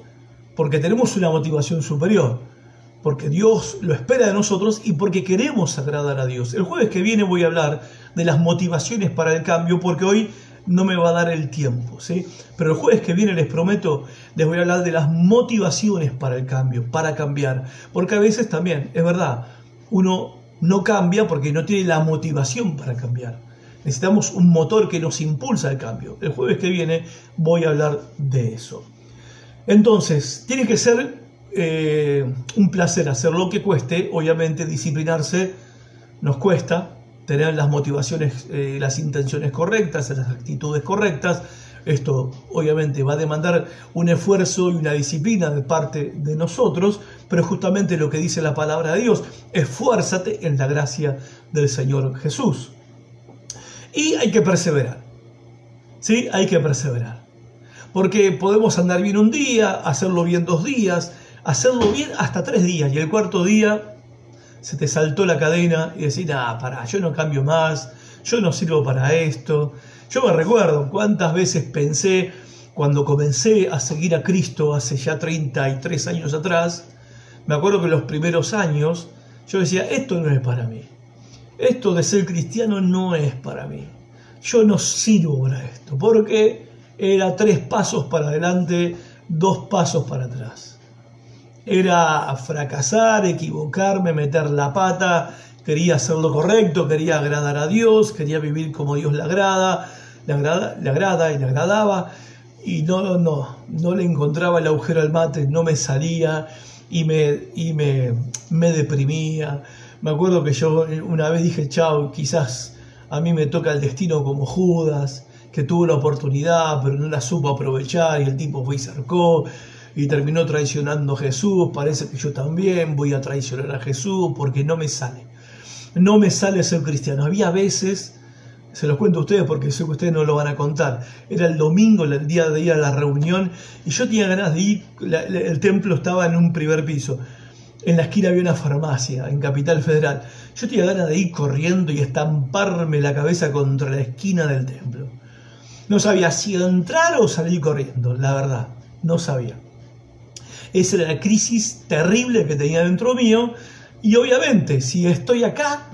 porque tenemos una motivación superior, porque Dios lo espera de nosotros y porque queremos agradar a Dios. El jueves que viene voy a hablar de las motivaciones para el cambio, porque hoy no me va a dar el tiempo, ¿sí? Pero el jueves que viene les prometo, les voy a hablar de las motivaciones para el cambio, para cambiar, porque a veces también, es verdad, uno no cambia porque no tiene la motivación para cambiar. Necesitamos un motor que nos impulsa al cambio. El jueves que viene voy a hablar de eso. Entonces, tiene que ser eh, un placer hacer lo que cueste, obviamente disciplinarse nos cuesta, tener las motivaciones, eh, las intenciones correctas, las actitudes correctas, Esto obviamente va a demandar un esfuerzo y una disciplina de parte de nosotros, pero justamente lo que dice la palabra de Dios, esfuérzate en la gracia del Señor Jesús. Y hay que perseverar. ¿Sí? Hay que perseverar. Porque podemos andar bien un día, hacerlo bien dos días, hacerlo bien hasta tres días y el cuarto día se te saltó la cadena y decir, ah, pará, yo no cambio más, yo no sirvo para esto. Yo me recuerdo cuántas veces pensé cuando comencé a seguir a Cristo hace ya 33 años atrás, me acuerdo que los primeros años yo decía, esto no es para mí. Esto de ser cristiano no es para mí. Yo no sirvo para esto, porque era tres pasos para adelante, dos pasos para atrás. Era fracasar, equivocarme, meter la pata, quería hacer lo correcto, quería agradar a Dios, quería vivir como Dios le agrada, le agrada, agrada y le agradaba, y no, no, no le encontraba el agujero al mate, no me salía y me, y me, me deprimía. Me acuerdo que yo una vez dije, chao, quizás a mí me toca el destino como Judas, que tuvo la oportunidad, pero no la supo aprovechar y el tipo fue y cercó y terminó traicionando a Jesús. Parece que yo también voy a traicionar a Jesús porque no me sale no me sale ser cristiano. Había veces, se los cuento a ustedes porque sé que ustedes no lo van a contar, era el domingo, el día de ir a la reunión, y yo tenía ganas de ir, el templo estaba en un primer piso. En la esquina había una farmacia, en Capital Federal. Yo tenía ganas de ir corriendo y estamparme la cabeza contra la esquina del templo. No sabía si entrar o salir corriendo, la verdad, no sabía. Esa era la crisis terrible que tenía dentro mío y obviamente, si estoy acá,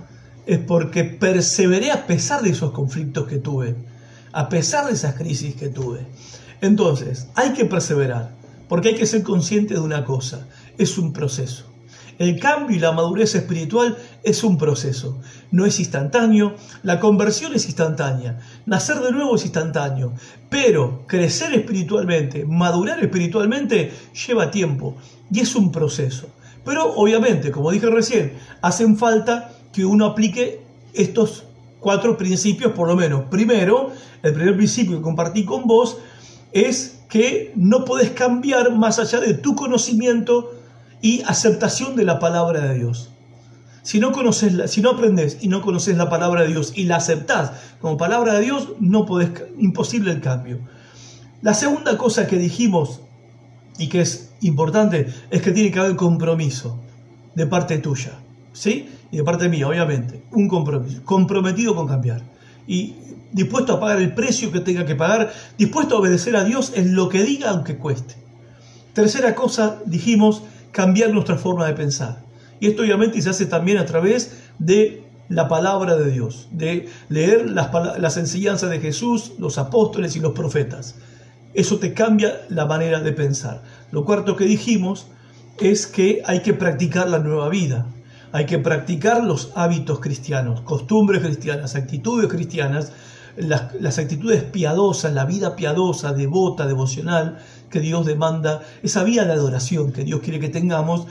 es porque perseveré a pesar de esos conflictos que tuve, a pesar de esas crisis que tuve. Entonces, hay que perseverar, porque hay que ser consciente de una cosa, es un proceso. El cambio y la madurez espiritual es un proceso, no es instantáneo, la conversión es instantánea, nacer de nuevo es instantáneo, pero crecer espiritualmente, madurar espiritualmente lleva tiempo y es un proceso. Pero obviamente, como dije recién, hacen falta que uno aplique estos cuatro principios por lo menos. Primero, el primer principio que compartí con vos es que no podés cambiar más allá de tu conocimiento y aceptación de la palabra de Dios. Si no, conoces si no aprendes y no conoces la palabra de Dios y la aceptás como palabra de Dios, no podés, imposible el cambio. La segunda cosa que dijimos y que es importante es que tiene que haber compromiso de parte tuya, ¿sí? Y de parte mía, obviamente, un compromiso, comprometido con cambiar y dispuesto a pagar el precio que tenga que pagar, dispuesto a obedecer a Dios en lo que diga aunque cueste. Tercera cosa, dijimos, cambiar nuestra forma de pensar. Y esto obviamente se hace también a través de la palabra de Dios, de leer las, las enseñanzas de Jesús, los apóstoles y los profetas eso te cambia la manera de pensar. Lo cuarto que dijimos es que hay que practicar la nueva vida, hay que practicar los hábitos cristianos, costumbres cristianas, actitudes cristianas, las, actitudes piadosas, la vida piadosa, devota, devocional que Dios demanda, esa vida de adoración que Dios quiere que tengamos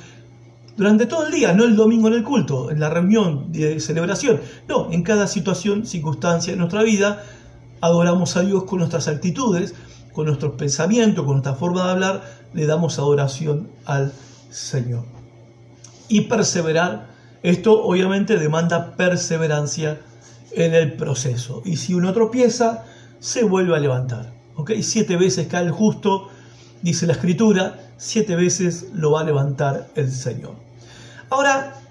durante todo el día, no el domingo en el culto, en la reunión de celebración, no, en cada situación, circunstancia de nuestra vida, adoramos a Dios con nuestras actitudes, con nuestros pensamientos, con nuestra forma de hablar, le damos adoración al Señor. Y perseverar, esto obviamente demanda perseverancia en el proceso. Y si uno tropieza, se vuelve a levantar. Siete veces cae el justo, dice la escritura, siete veces lo va a levantar el Señor. Ahora,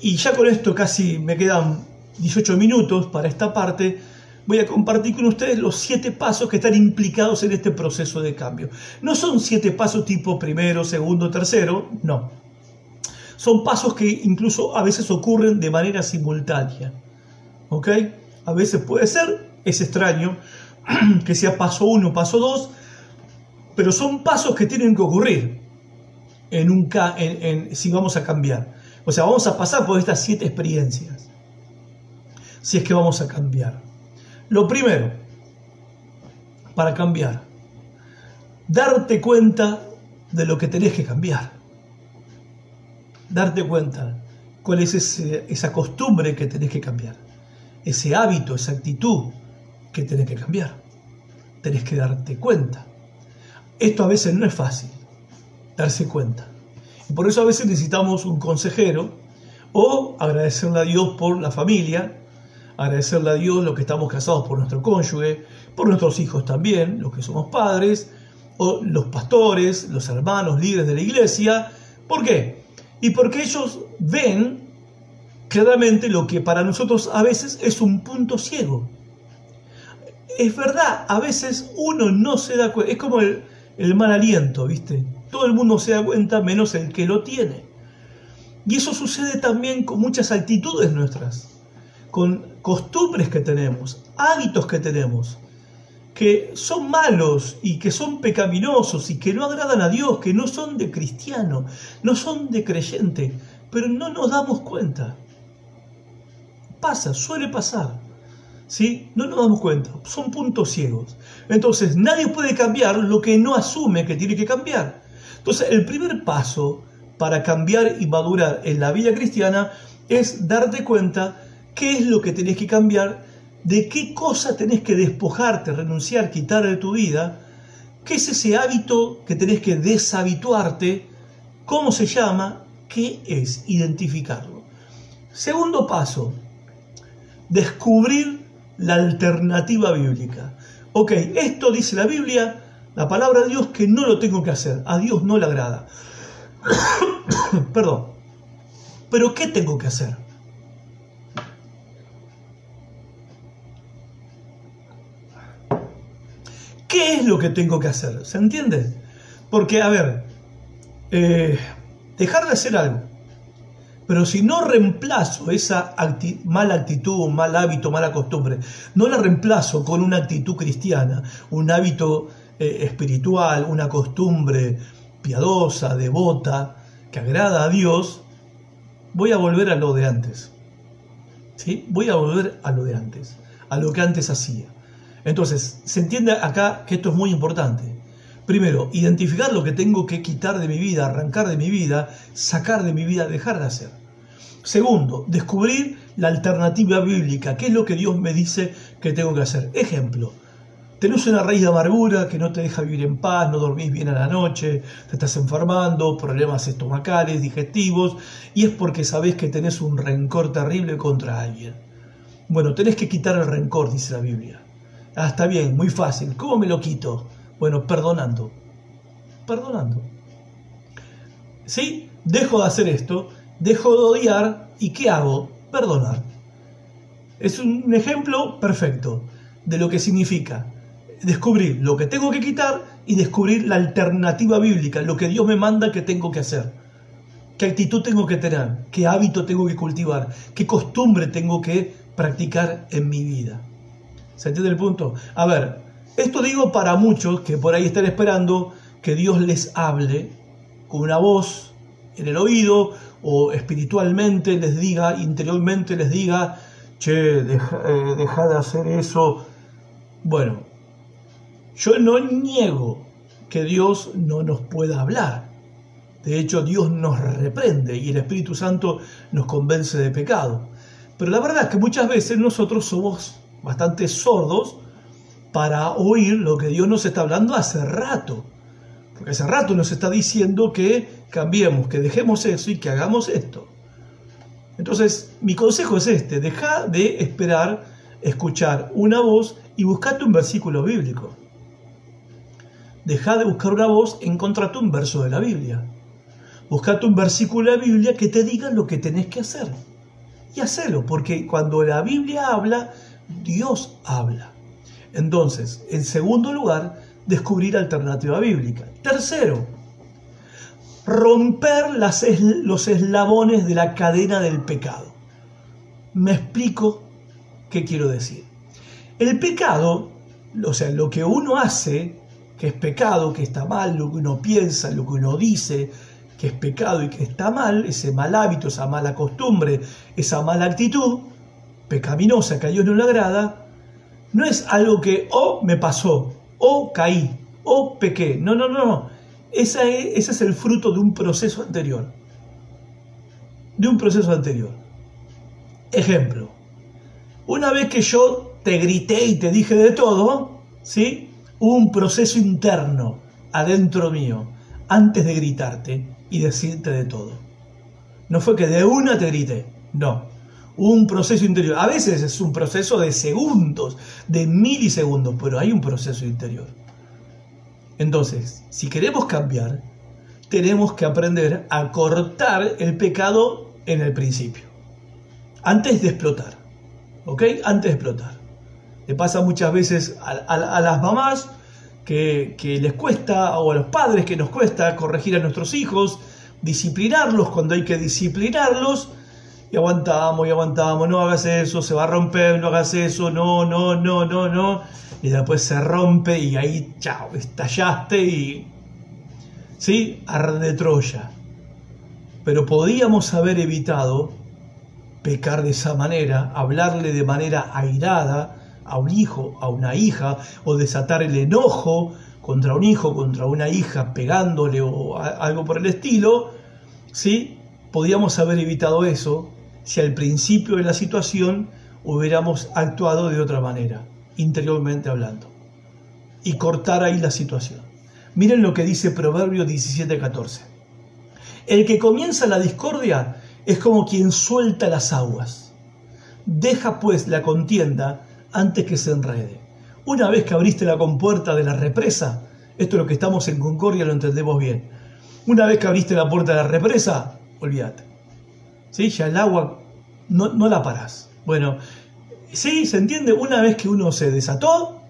y ya con esto casi me quedan 18 minutos para esta parte, voy a compartir con ustedes los siete pasos que están implicados en este proceso de cambio. No son siete pasos tipo primero, segundo, tercero, no. Son pasos que incluso a veces ocurren de manera simultánea. ¿Ok? A veces puede ser, es extraño, que sea paso uno, paso dos, pero son pasos que tienen que ocurrir en un, en, si vamos a cambiar. O sea, vamos a pasar por estas siete experiencias. Si es que vamos a cambiar. Lo primero, para cambiar, darte cuenta de lo que tenés que cambiar. Darte cuenta cuál es esa costumbre que tenés que cambiar. Ese hábito, esa actitud que tenés que cambiar. tenés que darte cuenta. Esto a veces no es fácil, darse cuenta. Y por eso a veces necesitamos un consejero o agradecerle a Dios por la familia, agradecerle a Dios lo que estamos casados por nuestro cónyuge, por nuestros hijos también, los que somos padres, o los pastores, los hermanos líderes de la iglesia. ¿Por qué? Y porque ellos ven claramente lo que para nosotros a veces es un punto ciego. Es verdad, a veces uno no se da cuenta, es como el, el mal aliento, ¿viste? Todo el mundo se da cuenta menos el que lo tiene. Y eso sucede también con muchas actitudes nuestras, con costumbres que tenemos, hábitos que tenemos, que son malos y que son pecaminosos y que no agradan a Dios, que no son de cristiano, no son de creyente, pero no nos damos cuenta. Pasa, suele pasar. ¿Sí? No nos damos cuenta, son puntos ciegos. Entonces, nadie puede cambiar lo que no asume que tiene que cambiar. Entonces, el primer paso para cambiar y madurar en la vida cristiana es darte cuenta qué es lo que tenés que cambiar, de qué cosa tenés que despojarte, renunciar, quitar de tu vida, qué es ese hábito que tenés que deshabituarte, cómo se llama, qué es, identificarlo. Segundo paso, descubrir la alternativa bíblica. Ok, esto dice la Biblia, la palabra de Dios, que no lo tengo que hacer. A Dios no le agrada. Perdón. Pero ¿qué tengo que hacer? ¿Qué es lo que tengo que hacer? ¿Se entiende? Porque, a ver, eh, dejar de hacer algo pero si no reemplazo esa mala actitud, mal hábito, mala costumbre, no la reemplazo con una actitud cristiana, un hábito eh, espiritual, una costumbre piadosa, devota, que agrada a Dios, voy a volver a lo de antes. ¿Sí? Voy a volver a lo de antes, a lo que antes hacía. Entonces, se entiende acá que esto es muy importante. Primero, identificar lo que tengo que quitar de mi vida, arrancar de mi vida, sacar de mi vida, dejar de hacer. Segundo, descubrir la alternativa bíblica. ¿Qué es lo que Dios me dice que tengo que hacer? Ejemplo, tenés una raíz de amargura que no te deja vivir en paz, no dormís bien a la noche, te estás enfermando, problemas estomacales, digestivos, y es porque sabés que tenés un rencor terrible contra alguien. Bueno, tenés que quitar el rencor, dice la Biblia. Ah, está bien, muy fácil. ¿Cómo me lo quito? Bueno, perdonando. Perdonando. ¿Sí? Dejo de hacer esto, dejo de odiar y ¿qué hago? Perdonar. Es un ejemplo perfecto de lo que significa descubrir lo que tengo que quitar y descubrir la alternativa bíblica, lo que Dios me manda que tengo que hacer. ¿Qué actitud tengo que tener? ¿Qué hábito tengo que cultivar? ¿Qué costumbre tengo que practicar en mi vida? ¿Se entiende el punto? A ver, esto digo para muchos que por ahí están esperando que Dios les hable con una voz en el oído o espiritualmente les diga, interiormente les diga, che, deja, eh, deja de hacer eso. Bueno, yo no niego que Dios no nos pueda hablar. De hecho, Dios nos reprende y el Espíritu Santo nos convence de pecado. Pero la verdad es que muchas veces nosotros somos bastante sordos para oír lo que Dios nos está hablando hace rato. Porque hace rato nos está diciendo que cambiemos, que dejemos eso y que hagamos esto. Entonces, mi consejo es este, deja de esperar escuchar una voz y buscate un versículo bíblico. Deja de buscar una voz, encontrate un verso de la Biblia. Buscate un versículo de la Biblia que te diga lo que tenés que hacer. Y hacelo, porque cuando la Biblia habla, Dios habla. Entonces, en segundo lugar, descubrir alternativa bíblica. Tercero, romper los eslabones de la cadena del pecado. Me explico qué quiero decir. El pecado, o sea, lo que uno hace, que es pecado, que está mal, lo que uno piensa, lo que uno dice, que es pecado y que está mal, ese mal hábito, esa mala costumbre, esa mala actitud pecaminosa que a Dios no le agrada, no es algo que o me pasó, o caí, o pequé. No, no, no, no. ese es el fruto de un proceso anterior. De un proceso anterior. Ejemplo. Una vez que yo te grité y te dije de todo, ¿sí? un proceso interno adentro mío antes de gritarte y decirte de todo. No fue que de una te grité, no. Un proceso interior. A veces es un proceso de segundos, de milisegundos, pero hay un proceso interior. Entonces, si queremos cambiar, tenemos que aprender a cortar el pecado en el principio, antes de explotar. ¿Ok? Antes de explotar. Le pasa muchas veces a, las mamás que, que, les cuesta, o a los padres que nos cuesta corregir a nuestros hijos, disciplinarlos cuando hay que disciplinarlos, y aguantamos y aguantamos, no hagas eso, se va a romper, no hagas eso, no, no, no, no, no, y después se rompe y ahí, chao, estallaste y, ¿sí? Arde Troya. Pero podíamos haber evitado pecar de esa manera, hablarle de manera airada a un hijo, a una hija, o desatar el enojo contra un hijo, contra una hija, pegándole o algo por el estilo, ¿sí? Podíamos haber evitado eso si al principio de la situación hubiéramos actuado de otra manera, interiormente hablando, y cortar ahí la situación. Miren lo que dice Proverbio 17:14. El que comienza la discordia es como quien suelta las aguas. Deja pues la contienda antes que se enrede. Una vez que abriste la compuerta de la represa, esto es lo que estamos en Concordia, lo entendemos bien. Una vez que abriste la puerta de la represa, olvídate. ¿Sí? Ya el agua no, no la parás. Bueno, sí, se entiende, una vez que uno se desató,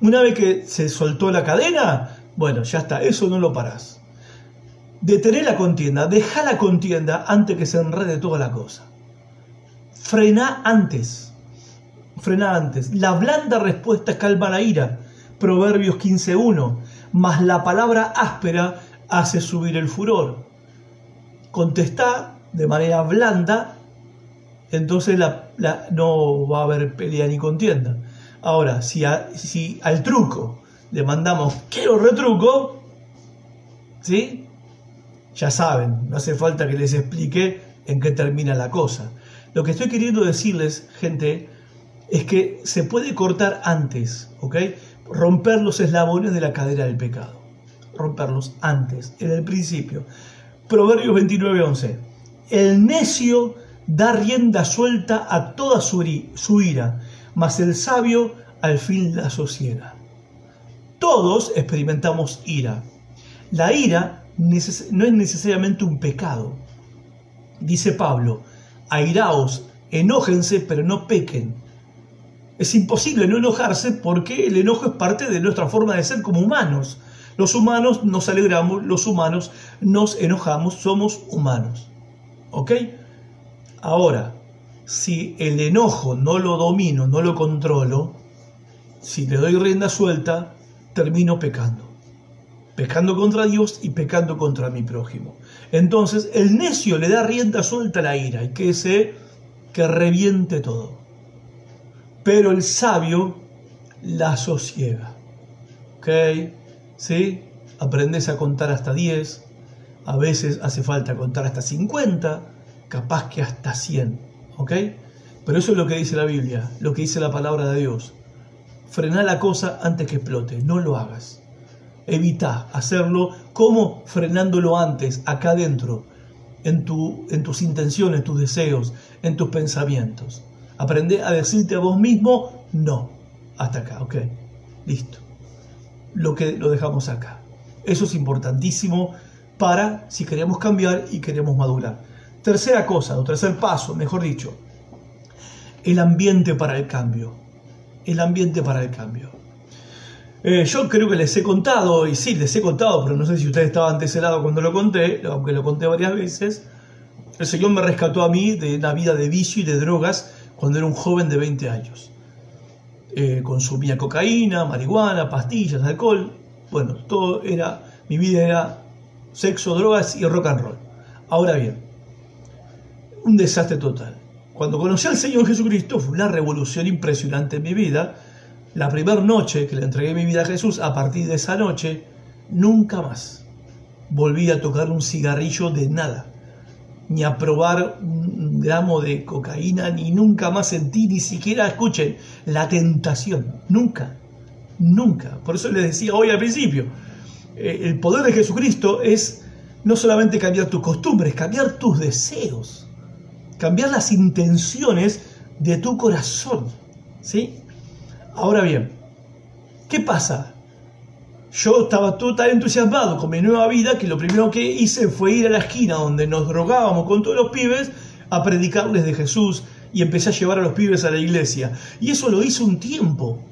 una vez que se soltó la cadena, bueno, ya está, eso no lo parás. Detener la contienda, deja la contienda antes que se enrede toda la cosa. Frena antes. Frena antes. La blanda respuesta calma la ira. Proverbios 15.1. Mas la palabra áspera hace subir el furor. Contesta de manera blanda, entonces la, no va a haber pelea ni contienda. Ahora, si, si al truco le mandamos quiero retruco, ¿sí? Ya saben, no hace falta que les explique en qué termina la cosa. Lo que estoy queriendo decirles, gente, es que se puede cortar antes. Romper los eslabones de la cadera del pecado. Romperlos antes, en el principio. Proverbios 29:11. El necio da rienda suelta a toda su, ira, mas el sabio al fin la sosiega. Todos experimentamos ira. La ira no es necesariamente un pecado. Dice Pablo, airaos, enójense, pero no pequen. Es imposible no enojarse porque el enojo es parte de nuestra forma de ser como humanos. Los humanos nos alegramos, los humanos nos enojamos, somos humanos. ¿Ok? Ahora, si el enojo no lo domino, no lo controlo, si le doy rienda suelta, termino pecando. Pecando contra Dios y pecando contra mi prójimo. Entonces el necio le da rienda suelta a la ira y que se que reviente todo. Pero el sabio la sosiega. ¿Ok? ¿Sí? Aprendes a contar hasta 10. A veces hace falta contar hasta 50. Capaz que hasta 100. ¿Ok? Pero eso es lo que dice la Biblia, lo que dice la palabra de Dios. Frena la cosa antes que explote, no lo hagas. Evita hacerlo como frenándolo antes, acá adentro, en, tu, en tus intenciones, tus deseos, en tus pensamientos. Aprende a decirte a vos mismo, no, hasta acá, ok, listo. Lo que lo dejamos acá. Eso es importantísimo para si queremos cambiar y queremos madurar. Tercera cosa, o tercer paso, mejor dicho, el ambiente para el cambio el ambiente para el cambio. Eh, yo creo que les he contado, y sí, les he contado, pero no sé si ustedes estaban de ese lado cuando lo conté, aunque lo conté varias veces. El Señor me rescató a mí de una vida de vicio y de drogas cuando era un joven de 20 años. Eh, consumía cocaína, marihuana, pastillas, alcohol. Bueno, todo era, mi vida era sexo, drogas y rock and roll. Ahora bien, un desastre total. Cuando conocí al Señor Jesucristo fue una revolución impresionante en mi vida. La primera noche que le entregué mi vida a Jesús, a partir de esa noche, nunca más volví a tocar un cigarrillo de nada, ni a probar un gramo de cocaína, ni nunca más sentí, ni siquiera, escuchen, la tentación, nunca. Nunca. Por eso les decía hoy al principio, eh, el poder de Jesucristo es no solamente cambiar tus costumbres, cambiar tus deseos, cambiar las intenciones de tu corazón. ¿Sí? Ahora bien, ¿qué pasa? Yo estaba todo tan entusiasmado con mi nueva vida que lo primero que hice fue ir a la esquina donde nos drogábamos con todos los pibes a predicarles de Jesús y empecé a llevar a los pibes a la iglesia. Y eso lo hice un tiempo.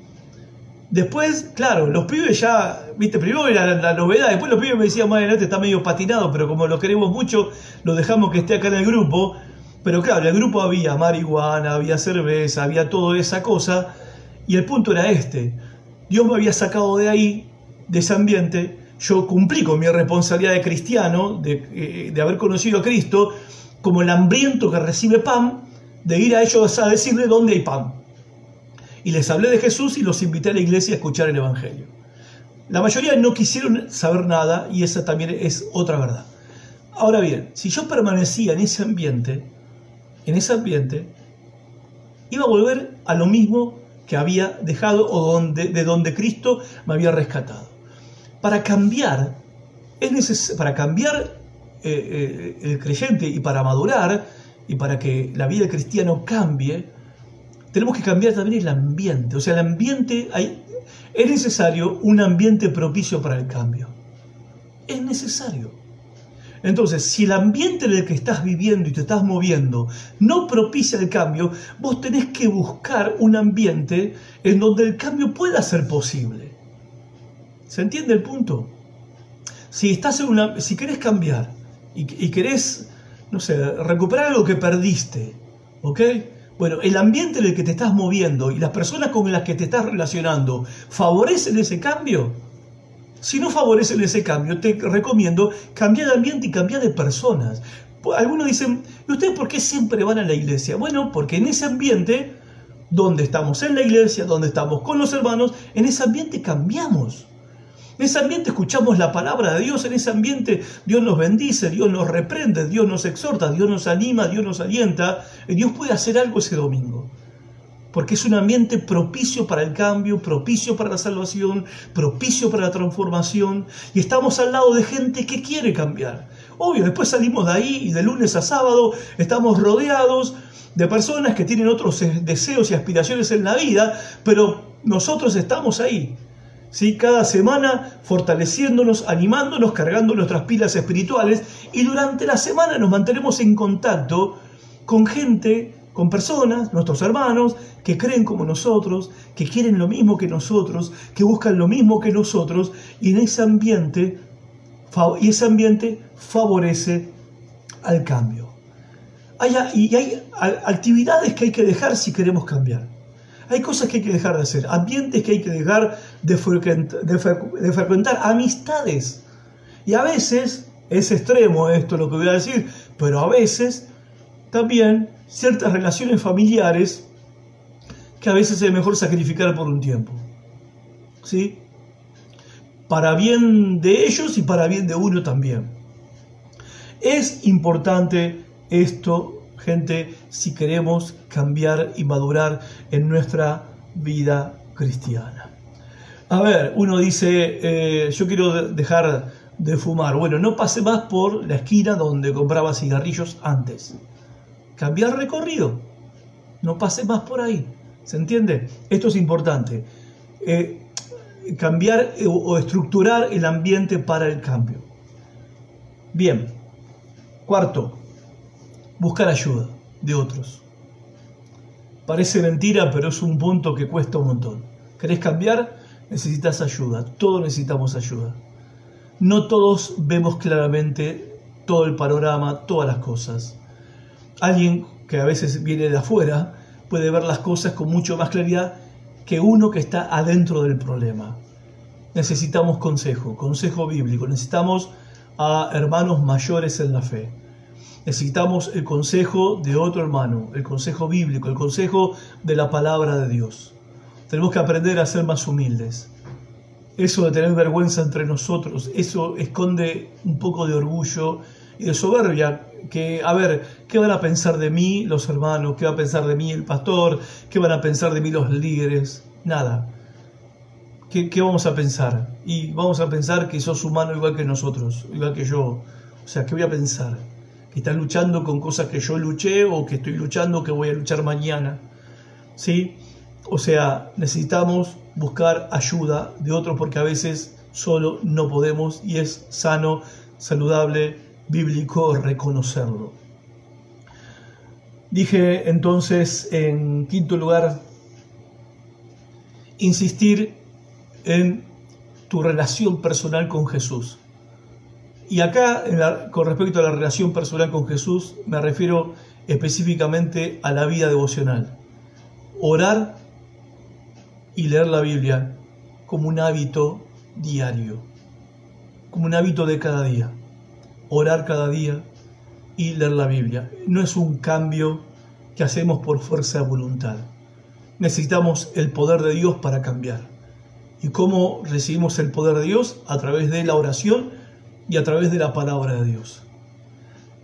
Después, claro, los pibes ya, viste, primero era la, novedad, después los pibes me decían, bueno, este está medio patinado, pero como lo queremos mucho, lo dejamos que esté acá en el grupo. Pero claro, el grupo había marihuana, había cerveza, había toda esa cosa. Y el punto era este. Dios me había sacado de ahí, de ese ambiente. Yo cumplí con mi responsabilidad de cristiano, de, eh, de haber conocido a Cristo, como el hambriento que recibe pan, de ir a ellos a decirle dónde hay pan. Y les hablé de Jesús y los invité a la iglesia a escuchar el Evangelio. La mayoría no quisieron saber nada y esa también es otra verdad. Ahora bien, si yo permanecía en ese ambiente, en ese ambiente, iba a volver a lo mismo que había dejado o de donde Cristo me había rescatado. Para cambiar, es para cambiar eh, eh, el creyente y para madurar y para que la vida del cristiano cambie, tenemos que cambiar también el ambiente. O sea, el ambiente, es necesario un ambiente propicio para el cambio. Es necesario. Entonces, si el ambiente en el que estás viviendo y te estás moviendo no propicia el cambio, vos tenés que buscar un ambiente en donde el cambio pueda ser posible. ¿Se entiende el punto? Si estás en una, si querés cambiar y, querés, no sé, recuperar algo que perdiste, ¿ok? Bueno, el ambiente en el que te estás moviendo y las personas con las que te estás relacionando, ¿favorecen ese cambio? Si no favorecen ese cambio, te recomiendo cambiar de ambiente y cambiar de personas. Algunos dicen, ¿y ustedes por qué siempre van a la iglesia? Bueno, porque en ese ambiente, donde estamos en la iglesia, donde estamos con los hermanos, en ese ambiente cambiamos. En ese ambiente escuchamos la palabra de Dios, en ese ambiente Dios nos bendice, Dios nos reprende, Dios nos exhorta, Dios nos anima, Dios nos alienta. Dios puede hacer algo ese domingo. Porque es un ambiente propicio para el cambio, propicio para la salvación, propicio para la transformación. Y estamos al lado de gente que quiere cambiar. Obvio, después salimos de ahí y de lunes a sábado estamos rodeados de personas que tienen otros deseos y aspiraciones en la vida, pero nosotros estamos ahí cada semana fortaleciéndonos, animándonos, cargando nuestras pilas espirituales y durante la semana nos mantenemos en contacto con gente, con personas, nuestros hermanos, que creen como nosotros, que quieren lo mismo que nosotros, que buscan lo mismo que nosotros y en ese ambiente, y ese ambiente favorece al cambio. y hay actividades que hay que dejar si queremos cambiar. Hay cosas que hay que dejar de hacer, ambientes que hay que dejar de, frecuentar, amistades. Y a veces, es extremo esto lo que voy a decir, pero a veces también ciertas relaciones familiares que a veces es mejor sacrificar por un tiempo. ¿Sí? Para bien de ellos y para bien de uno también. Es importante esto gente, si queremos cambiar y madurar en nuestra vida cristiana. A ver, uno dice, eh, yo quiero dejar de fumar. Bueno, no pase más por la esquina donde compraba cigarrillos antes. Cambiar recorrido. No pase más por ahí. ¿Se entiende? Esto es importante. Eh, cambiar eh, o estructurar el ambiente para el cambio. Bien. Cuarto, buscar ayuda de otros. Parece mentira, pero es un punto que cuesta un montón. ¿Querés cambiar? Necesitas ayuda. Todos necesitamos ayuda. No todos vemos claramente todo el panorama, todas las cosas. Alguien que a veces viene de afuera puede ver las cosas con mucho más claridad que uno que está adentro del problema. Necesitamos consejo, consejo bíblico. Necesitamos a hermanos mayores en la fe necesitamos el consejo de otro hermano, el consejo bíblico, el consejo de la palabra de Dios. Tenemos que aprender a ser más humildes. Eso de tener vergüenza entre nosotros, eso esconde un poco de orgullo y de soberbia. Que, a ver, ¿qué van a pensar de mí los hermanos? ¿Qué va a pensar de mí el pastor? ¿Qué van a pensar de mí los líderes? Nada. ¿qué, ¿qué, vamos a pensar? Y vamos a pensar que sos humano igual que nosotros, igual que yo. O sea, ¿qué voy a pensar? ¿Que estás luchando con cosas que yo luché o que estoy luchando que voy a luchar mañana? ¿Sí? O sea, necesitamos buscar ayuda de otros porque a veces solo no podemos y es sano, saludable, bíblico reconocerlo. Dije entonces en quinto lugar, insistir en tu relación personal con Jesús. Y acá, con respecto a la relación personal con Jesús, me refiero específicamente a la vida devocional. Orar y leer la Biblia como un hábito diario, como un hábito de cada día. Orar cada día y leer la Biblia. No es un cambio que hacemos por fuerza de voluntad. Necesitamos el poder de Dios para cambiar. ¿Y cómo recibimos el poder de Dios? A través de la oración y a través de la palabra de Dios.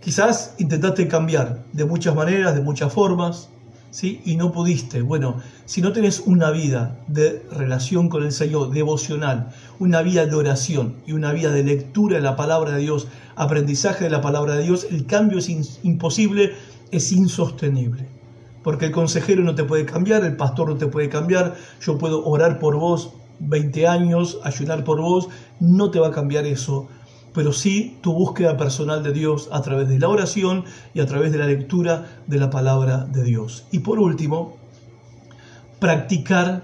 Quizás intentaste cambiar de muchas maneras, de muchas formas, ¿sí? y no pudiste. Bueno, si no tenés una vida de relación con el Señor, devocional, una vida de oración y una vida de lectura de la palabra de Dios, aprendizaje de la palabra de Dios, el cambio es imposible, es insostenible. Porque el consejero no te puede cambiar, el pastor no te puede cambiar, yo puedo orar por vos 20 años, ayunar por vos, no te va a cambiar eso pero sí tu búsqueda personal de Dios a través de la oración y a través de la lectura de la palabra de Dios. Y por último, practicar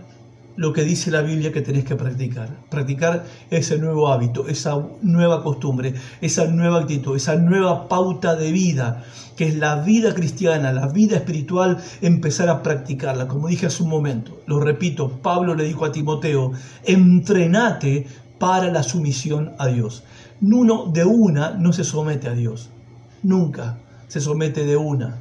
lo que dice la Biblia que tenés que practicar. Practicar ese nuevo hábito, esa nueva costumbre, esa nueva actitud, esa nueva pauta de vida, que es la vida cristiana, la vida espiritual, empezar a practicarla. Como dije hace un momento, lo repito, Pablo le dijo a Timoteo, entrenate para la sumisión a Dios. Uno de una no se somete a Dios, nunca se somete de una.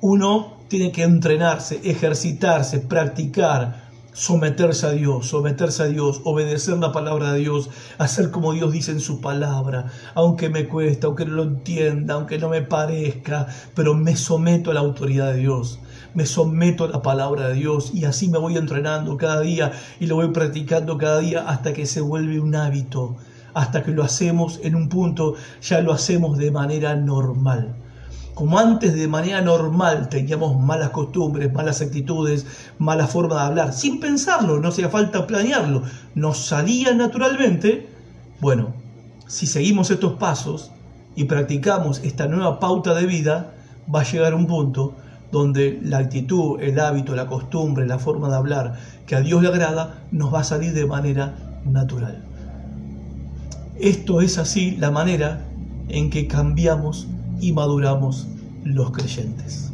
Uno tiene que entrenarse, ejercitarse, practicar, someterse a Dios, someterse a Dios, obedecer la palabra de Dios, hacer como Dios dice en su palabra, aunque me cuesta, aunque no lo entienda, aunque no me parezca, pero me someto a la autoridad de Dios me someto a la palabra de Dios y así me voy entrenando cada día y lo voy practicando cada día hasta que se vuelve un hábito, hasta que lo hacemos en un punto, ya lo hacemos de manera normal. Como antes de manera normal teníamos malas costumbres, malas actitudes, mala forma de hablar, sin pensarlo, no hacía falta planearlo, nos salía naturalmente, bueno, si seguimos estos pasos y practicamos esta nueva pauta de vida, va a llegar un punto donde la actitud, el hábito, la costumbre, la forma de hablar que a Dios le agrada, nos va a salir de manera natural. Esto es así la manera en que cambiamos y maduramos los creyentes.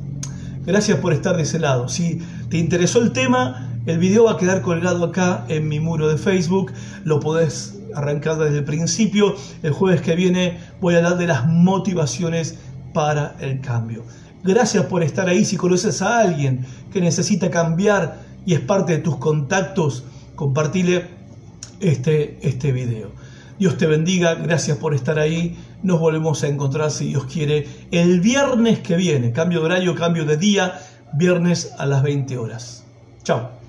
Gracias por estar de ese lado. Si te interesó el tema, el video va a quedar colgado acá en mi muro de Facebook. Lo podés arrancar desde el principio. El jueves que viene voy a hablar de las motivaciones para el cambio. Gracias por estar ahí. Si conoces a alguien que necesita cambiar y es parte de tus contactos, compartile este, este video. Dios te bendiga, gracias por estar ahí. Nos volvemos a encontrar, si Dios quiere, el viernes que viene. Cambio de horario, cambio de día, viernes a las 20 horas. Chao.